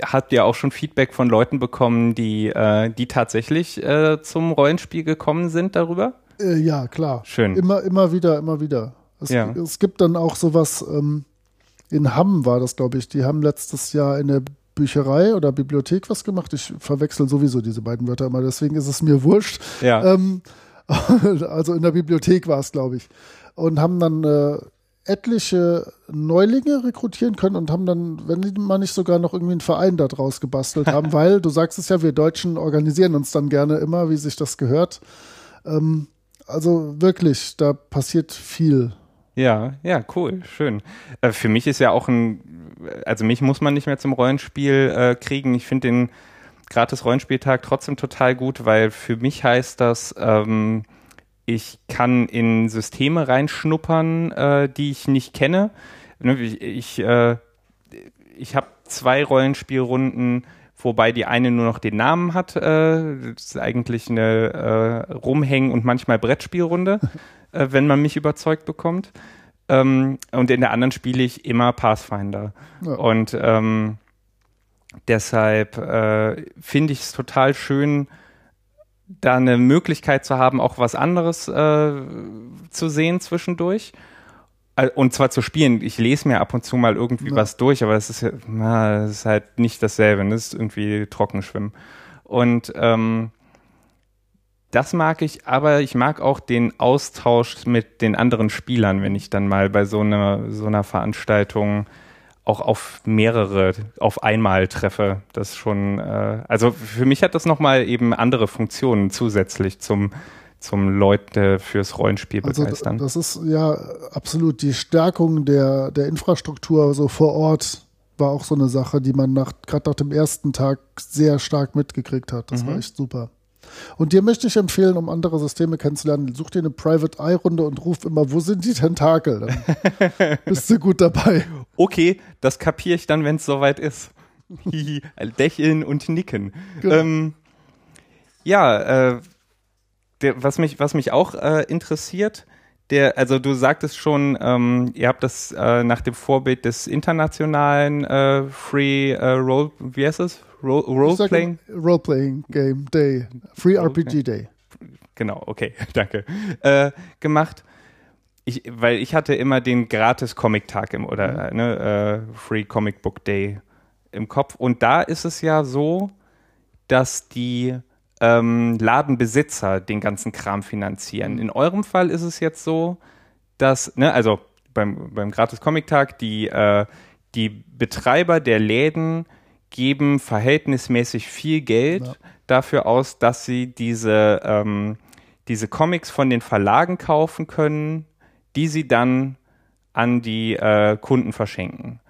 habt ihr auch schon Feedback von Leuten bekommen, die, äh, die tatsächlich äh, zum Rollenspiel gekommen sind darüber? ja, klar. Schön. Immer, immer wieder, immer wieder. Es, ja. es gibt dann auch sowas, ähm, in Hamm war das, glaube ich. Die haben letztes Jahr in der Bücherei oder Bibliothek was gemacht. Ich verwechsel sowieso diese beiden Wörter immer, deswegen ist es mir wurscht. Ja. Ähm, also in der Bibliothek war es, glaube ich. Und haben dann äh, etliche Neulinge rekrutieren können und haben dann, wenn die mal nicht sogar noch irgendwie einen Verein da draus gebastelt haben, weil du sagst es ja, wir Deutschen organisieren uns dann gerne immer, wie sich das gehört. Ähm, also wirklich, da passiert viel. Ja, ja, cool, schön. Äh, für mich ist ja auch ein, also mich muss man nicht mehr zum Rollenspiel äh, kriegen. Ich finde den gratis Rollenspieltag trotzdem total gut, weil für mich heißt das, ähm, ich kann in Systeme reinschnuppern, äh, die ich nicht kenne. Ne, ich, ich, äh, ich habe zwei Rollenspielrunden, wobei die eine nur noch den Namen hat. Äh, das ist eigentlich eine äh, Rumhängen- und manchmal Brettspielrunde. äh, wenn man mich überzeugt bekommt. Ähm, und in der anderen spiele ich immer Pathfinder. Ja. Und ähm, deshalb äh, finde ich es total schön, da eine Möglichkeit zu haben, auch was anderes äh, zu sehen zwischendurch. Äh, und zwar zu spielen. Ich lese mir ab und zu mal irgendwie ja. was durch, aber es ist, na, das ist halt nicht dasselbe. Das ne? ist irgendwie Trockenschwimmen. Und ähm, das mag ich, aber ich mag auch den Austausch mit den anderen Spielern, wenn ich dann mal bei so einer, so einer Veranstaltung auch auf mehrere auf einmal treffe. Das schon, äh, also für mich hat das nochmal eben andere Funktionen zusätzlich zum zum Leute fürs Rollenspiel also begeistern. Das ist ja absolut die Stärkung der, der Infrastruktur so vor Ort war auch so eine Sache, die man nach gerade nach dem ersten Tag sehr stark mitgekriegt hat. Das mhm. war echt super. Und dir möchte ich empfehlen, um andere Systeme kennenzulernen, such dir eine Private Eye-Runde und ruf immer, wo sind die Tentakel? Dann bist du gut dabei. Okay, das kapiere ich dann, wenn es soweit ist. Lächeln und nicken. Genau. Ähm, ja, äh, der, was, mich, was mich auch äh, interessiert, der, also du sagtest schon, ähm, ihr habt das äh, nach dem Vorbild des internationalen äh, Free äh, Role, wie heißt es? Role-Playing? Role-Playing Game Day. Free RPG Day. Genau, okay, danke. Äh, gemacht. Ich, weil ich hatte immer den gratis Comic-Tag im oder mhm. ne, äh, Free Comic Book Day im Kopf. Und da ist es ja so, dass die ähm, Ladenbesitzer den ganzen Kram finanzieren. Mhm. In eurem Fall ist es jetzt so, dass, ne, also beim, beim Gratis Comic Tag, die, äh, die Betreiber der Läden geben verhältnismäßig viel Geld ja. dafür aus, dass sie diese, ähm, diese Comics von den Verlagen kaufen können, die sie dann an die äh, Kunden verschenken.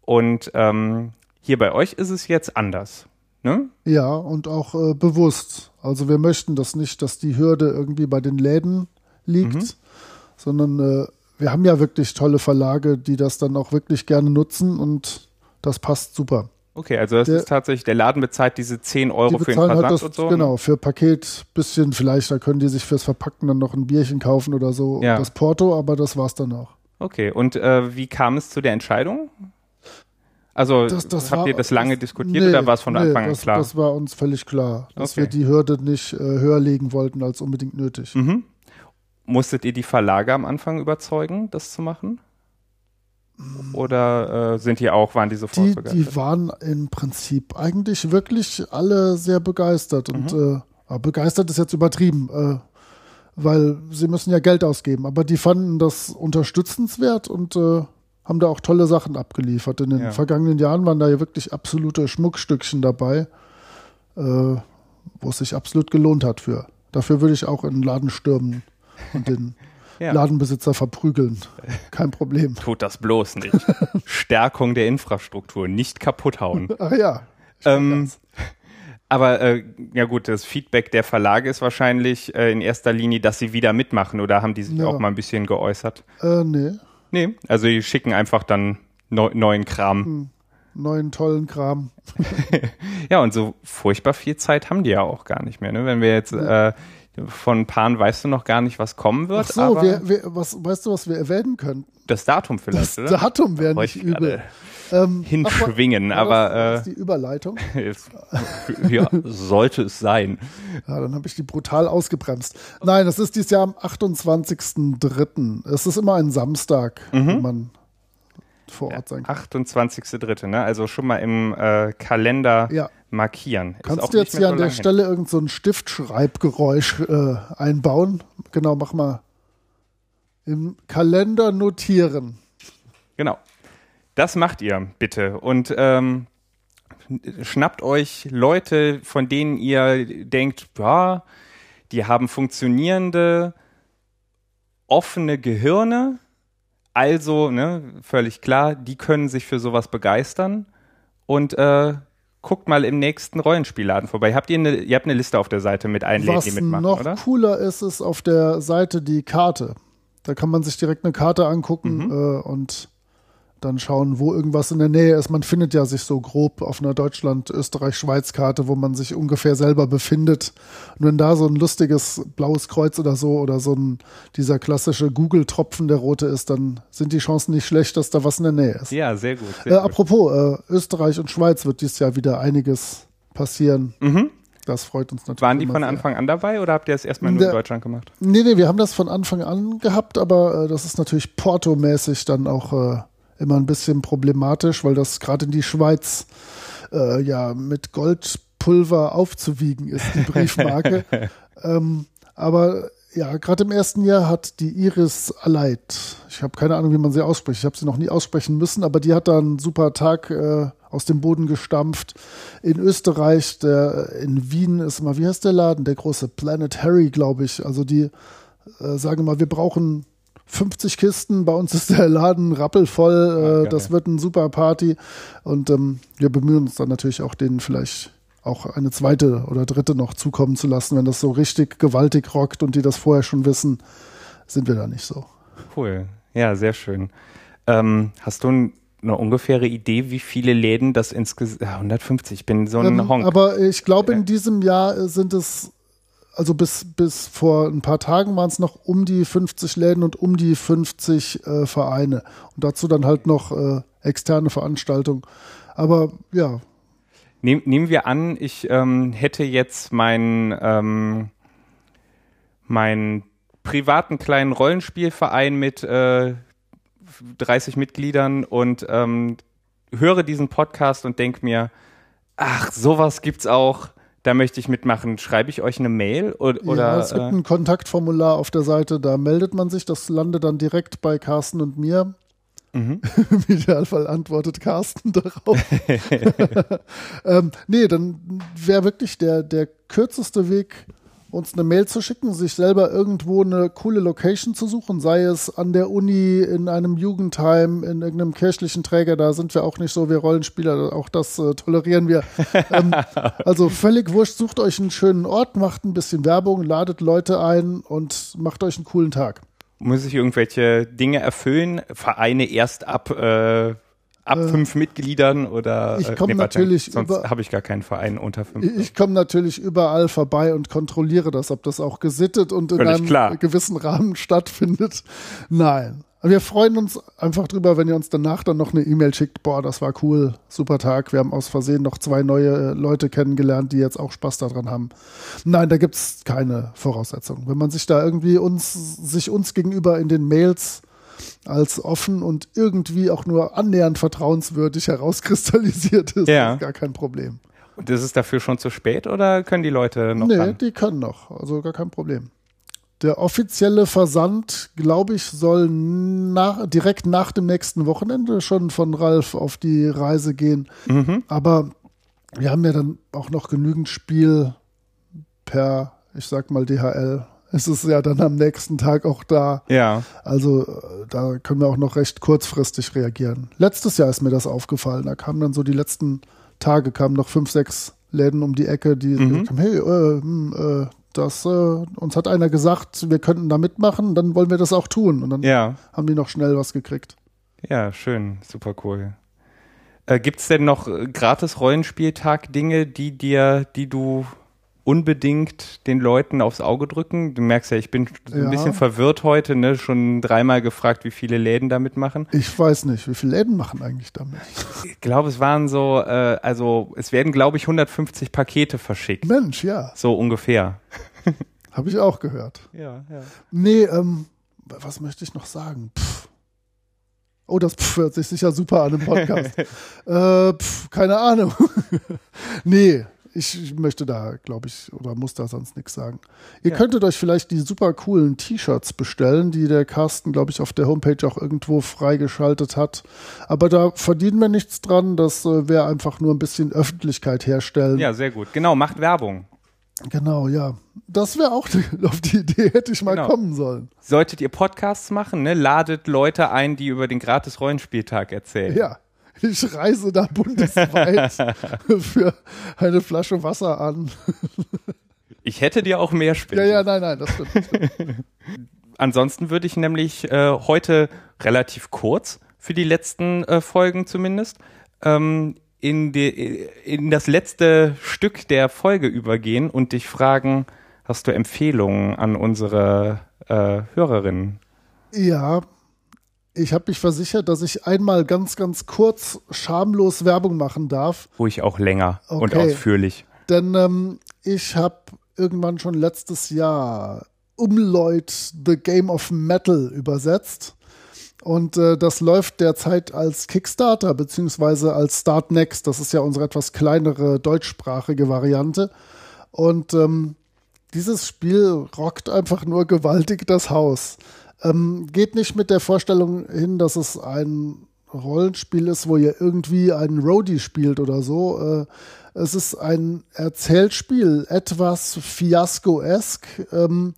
Und ähm, hier bei euch ist es jetzt anders. Ne? Ja, und auch äh, bewusst. Also wir möchten das nicht, dass die Hürde irgendwie bei den Läden liegt, mhm. sondern äh, wir haben ja wirklich tolle Verlage, die das dann auch wirklich gerne nutzen und das passt super. Okay, also das der, ist tatsächlich, der Laden bezahlt diese 10 Euro für den halt Versand halt das, und so? Genau, für Paket bisschen vielleicht, da können die sich fürs Verpacken dann noch ein Bierchen kaufen oder so, ja. das Porto, aber das war's dann auch. Okay, und äh, wie kam es zu der Entscheidung? Also das, das habt war, ihr das lange das, diskutiert nee, oder war es von nee, Anfang an klar? Das war uns völlig klar, dass okay. wir die Hürde nicht äh, höher legen wollten als unbedingt nötig. Mhm. Musstet ihr die Verlage am Anfang überzeugen, das zu machen? Oder äh, sind die auch, waren die sofort die, begeistert? Die waren im Prinzip eigentlich wirklich alle sehr begeistert. Mhm. Und äh, begeistert ist jetzt übertrieben, äh, weil sie müssen ja Geld ausgeben. Aber die fanden das unterstützenswert und äh, haben da auch tolle Sachen abgeliefert. In den ja. vergangenen Jahren waren da ja wirklich absolute Schmuckstückchen dabei, äh, wo es sich absolut gelohnt hat für. Dafür würde ich auch in den Laden stürmen und den ja. Ladenbesitzer verprügeln. Kein Problem. Tut das bloß nicht. Stärkung der Infrastruktur, nicht kaputt hauen. Ach ja. Ähm, aber äh, ja gut, das Feedback der Verlage ist wahrscheinlich äh, in erster Linie, dass sie wieder mitmachen oder haben die sich ja. auch mal ein bisschen geäußert? Äh, nee. Nee, also die schicken einfach dann neu, neuen Kram. Hm. Neuen tollen Kram. ja, und so furchtbar viel Zeit haben die ja auch gar nicht mehr. Ne? Wenn wir jetzt ja. äh, von Paaren weißt du noch gar nicht, was kommen wird. Ach so, wir, wir, was, weißt du, was wir erwähnen können? Das Datum vielleicht, das oder? Das Datum wäre nicht übel. Ähm, hinschwingen, ach, aber das, das ist die Überleitung. ja, sollte es sein. Ja, dann habe ich die brutal ausgebremst. Nein, es ist dieses Jahr am 28.03. Es ist immer ein Samstag, mhm. wenn man vor Ort sein kann. 28.03., ne? Also schon mal im äh, Kalender ja. Markieren. Kannst du jetzt hier an der hin. Stelle irgendein so Stiftschreibgeräusch äh, einbauen? Genau, mach mal. Im Kalender notieren. Genau. Das macht ihr bitte. Und ähm, schnappt euch Leute, von denen ihr denkt, ja, die haben funktionierende, offene Gehirne. Also, ne, völlig klar, die können sich für sowas begeistern. Und äh, guckt mal im nächsten Rollenspielladen vorbei. Habt ihr eine, ihr habt eine Liste auf der Seite mit allen Läden, die mitmachen, noch oder? cooler ist, ist auf der Seite die Karte. Da kann man sich direkt eine Karte angucken mhm. äh, und dann schauen, wo irgendwas in der Nähe ist. Man findet ja sich so grob auf einer Deutschland-Österreich-Schweiz-Karte, wo man sich ungefähr selber befindet. Und wenn da so ein lustiges blaues Kreuz oder so oder so ein dieser klassische Google-Tropfen der rote ist, dann sind die Chancen nicht schlecht, dass da was in der Nähe ist. Ja, sehr gut. Sehr äh, apropos, äh, Österreich und Schweiz wird dieses Jahr wieder einiges passieren. Mhm. Das freut uns natürlich. Waren die von Anfang an dabei oder habt ihr es erstmal nur der, in Deutschland gemacht? Nee, nee, wir haben das von Anfang an gehabt, aber äh, das ist natürlich portomäßig dann auch äh, immer ein bisschen problematisch, weil das gerade in die Schweiz äh, ja mit Goldpulver aufzuwiegen ist, die Briefmarke. ähm, aber ja, gerade im ersten Jahr hat die Iris Aleit, ich habe keine Ahnung, wie man sie ausspricht, ich habe sie noch nie aussprechen müssen, aber die hat da einen super Tag äh, aus dem Boden gestampft. In Österreich, der in Wien ist immer, wie heißt der Laden? Der große Planet Harry, glaube ich. Also die äh, sagen mal, wir brauchen 50 Kisten, bei uns ist der Laden rappelvoll, äh, das wird ein super Party und ähm, wir bemühen uns dann natürlich auch denen vielleicht auch eine zweite oder dritte noch zukommen zu lassen, wenn das so richtig gewaltig rockt und die das vorher schon wissen, sind wir da nicht so. Cool, ja, sehr schön. Ähm, hast du eine ungefähre Idee, wie viele Läden das insgesamt, 150, ich bin so ein ähm, Honk. Aber ich glaube, in diesem Jahr sind es also bis, bis vor ein paar Tagen waren es noch um die 50 Läden und um die 50 äh, Vereine. Und dazu dann halt noch äh, externe Veranstaltungen. Aber ja. Nehm, nehmen wir an, ich ähm, hätte jetzt meinen ähm, mein privaten kleinen Rollenspielverein mit äh, 30 Mitgliedern und ähm, höre diesen Podcast und denke mir, ach, sowas gibt's auch da möchte ich mitmachen. Schreibe ich euch eine Mail oder? Ja, es gibt äh, ein Kontaktformular auf der Seite, da meldet man sich. Das landet dann direkt bei Carsten und mir. Mhm. Im Idealfall antwortet Carsten darauf. ähm, nee, dann wäre wirklich der, der kürzeste Weg, uns eine Mail zu schicken, sich selber irgendwo eine coole Location zu suchen, sei es an der Uni, in einem Jugendheim, in irgendeinem kirchlichen Träger, da sind wir auch nicht so, wir Rollenspieler, auch das äh, tolerieren wir. ähm, also völlig wurscht, sucht euch einen schönen Ort, macht ein bisschen Werbung, ladet Leute ein und macht euch einen coolen Tag. Muss ich irgendwelche Dinge erfüllen? Vereine erst ab äh ab äh, fünf Mitgliedern oder ich komme äh, nee, natürlich sonst habe ich gar keinen Verein unter fünf. Ich komme natürlich überall vorbei und kontrolliere das, ob das auch gesittet und in einem klar. gewissen Rahmen stattfindet. Nein. Wir freuen uns einfach drüber, wenn ihr uns danach dann noch eine E-Mail schickt. Boah, das war cool, super Tag. Wir haben aus Versehen noch zwei neue äh, Leute kennengelernt, die jetzt auch Spaß daran haben. Nein, da gibt's keine Voraussetzungen. Wenn man sich da irgendwie uns, sich uns gegenüber in den Mails als offen und irgendwie auch nur annähernd vertrauenswürdig herauskristallisiert ist. Ja. Ist gar kein Problem. Und ist es dafür schon zu spät oder können die Leute noch? Nee, ran? die können noch. Also gar kein Problem. Der offizielle Versand, glaube ich, soll nach, direkt nach dem nächsten Wochenende schon von Ralf auf die Reise gehen. Mhm. Aber wir haben ja dann auch noch genügend Spiel per, ich sag mal, DHL ist es ja dann am nächsten Tag auch da. Ja. Also äh, da können wir auch noch recht kurzfristig reagieren. Letztes Jahr ist mir das aufgefallen. Da kamen dann so die letzten Tage, kamen noch fünf, sechs Läden um die Ecke, die mhm. kamen, hey, äh, hm, äh, das, äh, uns hat einer gesagt, wir könnten da mitmachen, dann wollen wir das auch tun. Und dann ja. haben die noch schnell was gekriegt. Ja, schön, super cool. Äh, Gibt es denn noch äh, gratis Rollenspieltag-Dinge, die dir, die du unbedingt den Leuten aufs Auge drücken? Du merkst ja, ich bin ja. ein bisschen verwirrt heute, ne? Schon dreimal gefragt, wie viele Läden damit machen. Ich weiß nicht, wie viele Läden machen eigentlich damit? Ich glaube, es waren so, äh, also es werden, glaube ich, 150 Pakete verschickt. Mensch, ja. So ungefähr. Habe ich auch gehört. Ja, ja. Nee, ähm, was möchte ich noch sagen? Pff. Oh, das pff, hört sich sicher super an im Podcast. äh, pff, keine Ahnung. nee, ich möchte da, glaube ich, oder muss da sonst nichts sagen. Ihr ja. könntet euch vielleicht die super coolen T-Shirts bestellen, die der Carsten, glaube ich, auf der Homepage auch irgendwo freigeschaltet hat. Aber da verdienen wir nichts dran. Das äh, wäre einfach nur ein bisschen Öffentlichkeit herstellen. Ja, sehr gut. Genau, macht Werbung. Genau, ja. Das wäre auch auf die Idee hätte ich mal genau. kommen sollen. Solltet ihr Podcasts machen, ne, ladet Leute ein, die über den gratis Rollenspieltag erzählen. Ja. Ich reise da bundesweit für eine Flasche Wasser an. Ich hätte dir auch mehr spenden. Ja, ja, nein, nein, das stimmt. Ansonsten würde ich nämlich äh, heute relativ kurz, für die letzten äh, Folgen zumindest, ähm, in, die, in das letzte Stück der Folge übergehen und dich fragen, hast du Empfehlungen an unsere äh, Hörerinnen? Ja, ich habe mich versichert, dass ich einmal ganz, ganz kurz schamlos Werbung machen darf. Ruhig auch länger okay. und ausführlich. Denn ähm, ich habe irgendwann schon letztes Jahr Umleut The Game of Metal übersetzt. Und äh, das läuft derzeit als Kickstarter beziehungsweise als Start Next. Das ist ja unsere etwas kleinere deutschsprachige Variante. Und ähm, dieses Spiel rockt einfach nur gewaltig das Haus. Ähm, geht nicht mit der Vorstellung hin, dass es ein Rollenspiel ist, wo ihr irgendwie einen Roadie spielt oder so. Äh, es ist ein Erzählspiel, etwas Fiasco-esk, ähm,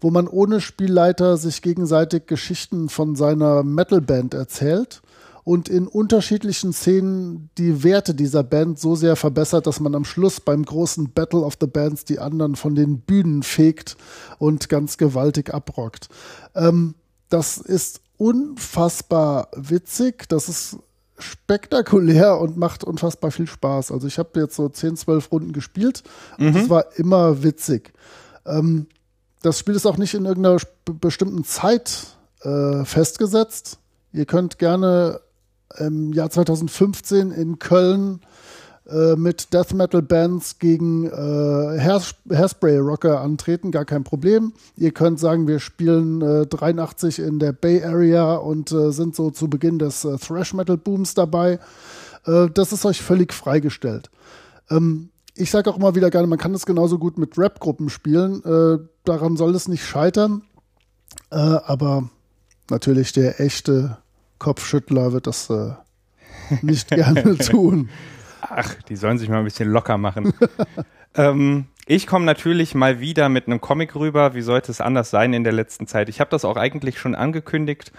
wo man ohne Spielleiter sich gegenseitig Geschichten von seiner Metalband erzählt und in unterschiedlichen Szenen die Werte dieser Band so sehr verbessert, dass man am Schluss beim großen Battle of the Bands die anderen von den Bühnen fegt und ganz gewaltig abrockt. Ähm, das ist unfassbar witzig, das ist spektakulär und macht unfassbar viel Spaß. Also ich habe jetzt so 10, 12 Runden gespielt und es mhm. war immer witzig. Ähm, das Spiel ist auch nicht in irgendeiner bestimmten Zeit äh, festgesetzt. Ihr könnt gerne im Jahr 2015 in Köln äh, mit Death Metal Bands gegen äh, Hair Hairspray Rocker antreten, gar kein Problem. Ihr könnt sagen, wir spielen äh, 83 in der Bay Area und äh, sind so zu Beginn des äh, Thrash Metal Booms dabei. Das ist euch völlig freigestellt. Ähm, ich sage auch immer wieder gerne, man kann das genauso gut mit Rap-Gruppen spielen. daran soll es nicht scheitern. aber natürlich der echte Kopfschüttler wird das äh, nicht gerne tun. Ach, die sollen sich mal ein bisschen locker machen. ähm, ich komme natürlich mal wieder mit einem Comic rüber. Wie sollte es anders sein in der letzten Zeit? Ich habe das auch eigentlich schon angekündigt.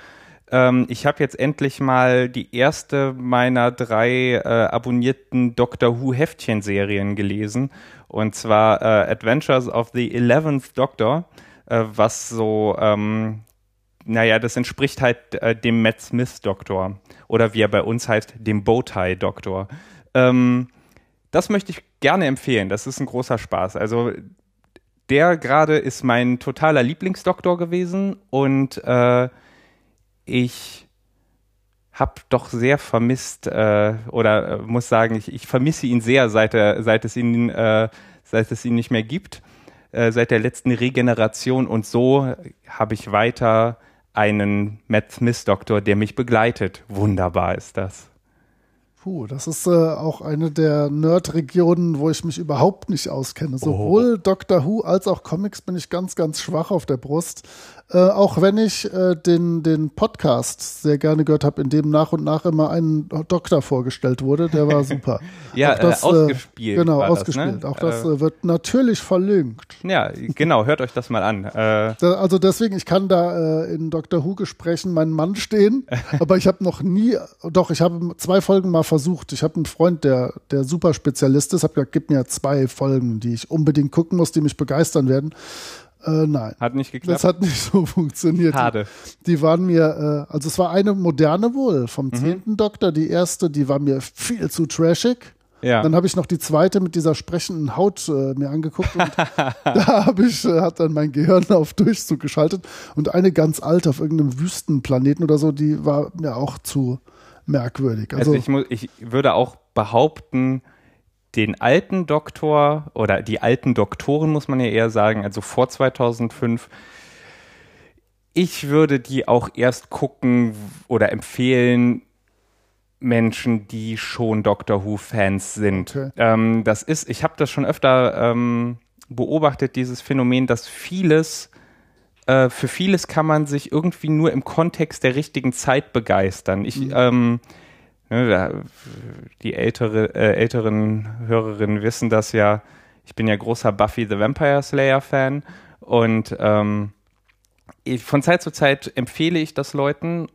Ähm, ich habe jetzt endlich mal die erste meiner drei äh, abonnierten Doctor Who Heftchen-Serien gelesen. Und zwar äh, Adventures of the Eleventh Doctor, äh, was so, ähm, naja, das entspricht halt äh, dem Matt Smith Doktor. Oder wie er bei uns heißt, dem Bowtie Doktor. Ähm, das möchte ich gerne empfehlen. Das ist ein großer Spaß. Also der gerade ist mein totaler Lieblingsdoktor gewesen und äh, ich habe doch sehr vermisst äh, oder äh, muss sagen, ich, ich, vermisse ihn sehr, seit, er, seit, es ihn, äh, seit es ihn nicht mehr gibt, äh, seit der letzten Regeneration. Und so habe ich weiter einen Matt Smith-Doktor, der mich begleitet. Wunderbar ist das. Puh, das ist äh, auch eine der Nerd-Regionen, wo ich mich überhaupt nicht auskenne. Sowohl oh. Doctor Who als auch Comics bin ich ganz, ganz schwach auf der Brust. Äh, auch wenn ich äh, den, den Podcast sehr gerne gehört habe, in dem nach und nach immer ein Doktor vorgestellt wurde, der war super. ja, äh, das, äh, ausgespielt. genau, ausgespielt. Das, ne? Auch das äh, wird natürlich verlinkt. Ja, genau, hört euch das mal an. also deswegen, ich kann da in Doctor Who-Gesprächen meinen Mann stehen, aber ich habe noch nie, doch, ich habe zwei Folgen mal versucht. Ich habe einen Freund, der, der super Spezialist ist, habe gesagt, gib mir zwei Folgen, die ich unbedingt gucken muss, die mich begeistern werden. Äh, nein. Hat nicht geklappt. Das hat nicht so funktioniert. Schade. Die, die waren mir, äh, also es war eine moderne wohl vom mhm. zehnten mhm. Doktor. Die erste, die war mir viel zu trashig. Ja. Dann habe ich noch die zweite mit dieser sprechenden Haut äh, mir angeguckt und da habe ich, äh, hat dann mein Gehirn auf Durchzug geschaltet. Und eine ganz alte auf irgendeinem Wüstenplaneten oder so, die war mir auch zu merkwürdig. Also, also ich, muss, ich würde auch behaupten, den alten Doktor oder die alten Doktoren, muss man ja eher sagen, also vor 2005, ich würde die auch erst gucken oder empfehlen, Menschen, die schon Doctor Who-Fans sind. Okay. Ähm, das ist, ich habe das schon öfter ähm, beobachtet, dieses Phänomen, dass vieles, äh, für vieles kann man sich irgendwie nur im Kontext der richtigen Zeit begeistern. Ich, mhm. ähm, Ne, die ältere, äh, älteren Hörerinnen wissen das ja. Ich bin ja großer Buffy the Vampire Slayer Fan und ähm, ich, von Zeit zu Zeit empfehle ich das Leuten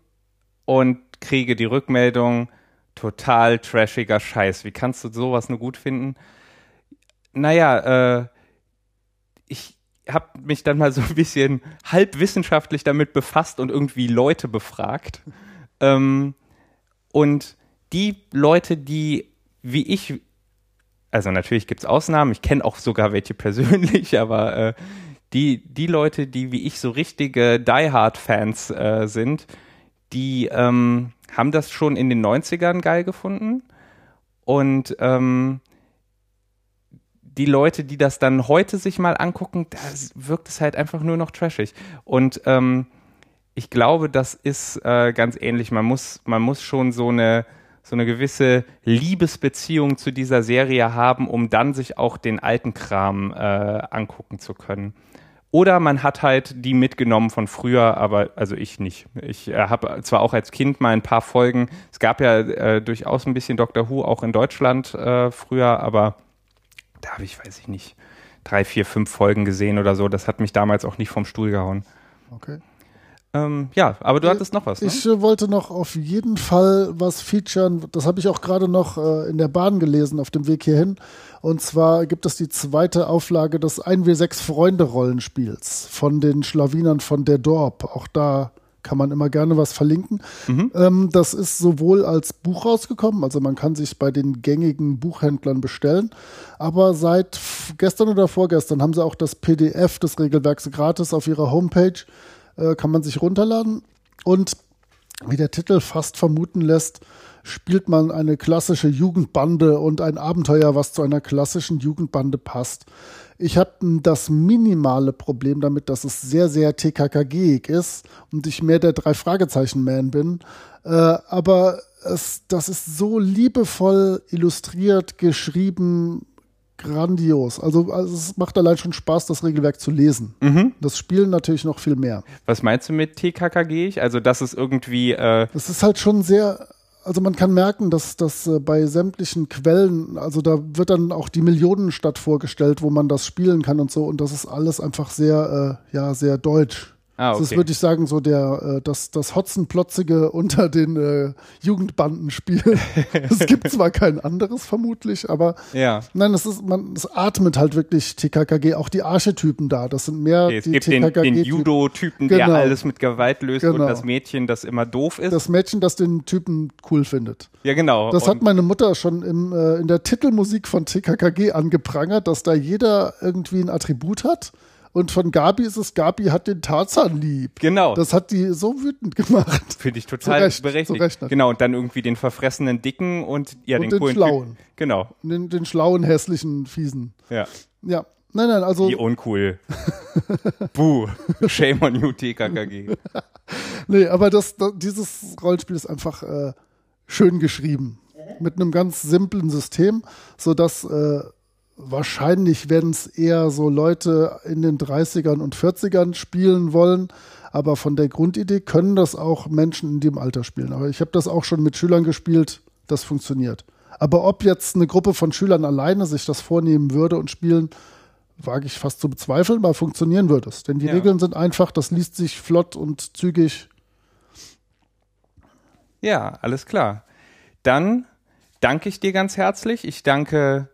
und kriege die Rückmeldung, total trashiger Scheiß. Wie kannst du sowas nur gut finden? Naja, äh, habe mich dann mal so ein bisschen halbwissenschaftlich damit befasst und irgendwie Leute befragt. Ähm, und die Leute, die wie ich, also natürlich gibt es Ausnahmen, ich kenne auch sogar welche persönlich, aber äh, die, die Leute, die wie ich so richtige Die Hard-Fans äh, sind, die ähm, haben das schon in den 90ern geil gefunden. Und ähm, die Leute, die das dann heute sich mal angucken, da wirkt es halt einfach nur noch trashig. Und ähm, ich glaube, das ist äh, ganz ähnlich. Man muss, man muss schon so eine so eine gewisse Liebesbeziehung zu dieser Serie haben, um dann sich auch den alten Kram äh, angucken zu können. Oder man hat halt die mitgenommen von früher, aber also ich nicht. Ich äh, habe zwar auch als Kind mal ein paar Folgen, es gab ja äh, durchaus ein bisschen Doctor Who auch in Deutschland äh, früher, aber da habe ich, weiß ich nicht, drei, vier, fünf Folgen gesehen oder so. Das hat mich damals auch nicht vom Stuhl gehauen. Okay. Ähm, ja, aber du hattest noch was. Ne? Ich äh, wollte noch auf jeden Fall was featuren. Das habe ich auch gerade noch äh, in der Bahn gelesen auf dem Weg hierhin. Und zwar gibt es die zweite Auflage des 1W6 Freunde-Rollenspiels von den Schlawinern von der Dorp. Auch da kann man immer gerne was verlinken. Mhm. Ähm, das ist sowohl als Buch rausgekommen, also man kann sich bei den gängigen Buchhändlern bestellen, aber seit gestern oder vorgestern haben sie auch das PDF des Regelwerks gratis auf ihrer Homepage äh, kann man sich runterladen. Und wie der Titel fast vermuten lässt, spielt man eine klassische Jugendbande und ein Abenteuer, was zu einer klassischen Jugendbande passt. Ich habe das minimale Problem damit, dass es sehr, sehr TKKG-ig ist und ich mehr der drei Fragezeichen-Man bin. Äh, aber es, das ist so liebevoll illustriert, geschrieben, grandios. Also, also, es macht allein schon Spaß, das Regelwerk zu lesen. Mhm. Das Spielen natürlich noch viel mehr. Was meinst du mit TKKG? Also das ist irgendwie. Äh das ist halt schon sehr. Also man kann merken, dass das äh, bei sämtlichen Quellen, also da wird dann auch die Millionenstadt vorgestellt, wo man das spielen kann und so. Und das ist alles einfach sehr, äh, ja, sehr deutsch. Ah, okay. Das ist, würde ich sagen, so der, äh, das, das Hotzenplotzige unter den äh, Jugendbandenspielen. es gibt zwar kein anderes vermutlich, aber ja. nein, es ist, man, es atmet halt wirklich TKKG, auch die Archetypen da. Das sind mehr okay, es die gibt TKKG den, den Judo-Typen, genau. der alles mit Gewalt löst genau. und das Mädchen, das immer doof ist. Das Mädchen, das den Typen cool findet. Ja, genau. Das und hat meine Mutter schon im, äh, in der Titelmusik von TKKG angeprangert, dass da jeder irgendwie ein Attribut hat und von Gabi ist es, Gabi hat den Tarzan lieb. Genau. Das hat die so wütend gemacht. Finde ich total Recht, berechtigt. Genau, und dann irgendwie den verfressenen Dicken und ja, und den, den coolen Schlauen. Typ. Genau. Den, den schlauen, hässlichen, fiesen. Ja. Ja. Nein, nein, also. Wie uncool. Buh. Shame on you, TKKG. nee, aber das, das, dieses Rollenspiel ist einfach äh, schön geschrieben. Mit einem ganz simplen System, sodass äh, wahrscheinlich werden es eher so Leute in den 30ern und 40ern spielen wollen. Aber von der Grundidee können das auch Menschen in dem Alter spielen. Aber ich habe das auch schon mit Schülern gespielt, das funktioniert. Aber ob jetzt eine Gruppe von Schülern alleine sich das vornehmen würde und spielen, wage ich fast zu bezweifeln, aber funktionieren würde es. Denn die ja. Regeln sind einfach, das liest sich flott und zügig. Ja, alles klar. Dann danke ich dir ganz herzlich. Ich danke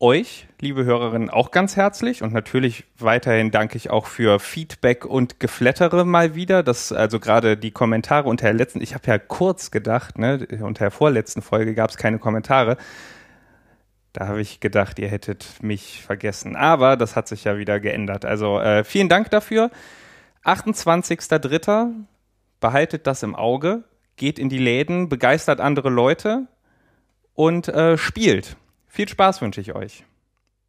euch, liebe Hörerinnen, auch ganz herzlich und natürlich weiterhin danke ich auch für Feedback und Geflattere mal wieder. Das also gerade die Kommentare unter der letzten, ich habe ja kurz gedacht, ne, unter der vorletzten Folge gab es keine Kommentare. Da habe ich gedacht, ihr hättet mich vergessen. Aber das hat sich ja wieder geändert. Also äh, vielen Dank dafür. 28.03. Behaltet das im Auge, geht in die Läden, begeistert andere Leute und äh, spielt. Viel Spaß wünsche ich euch.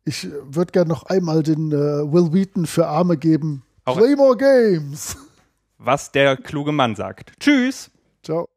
Ich würde gerne noch einmal den äh, Will Wheaton für Arme geben. Auch Play more games. Was der kluge Mann sagt. Tschüss. Ciao.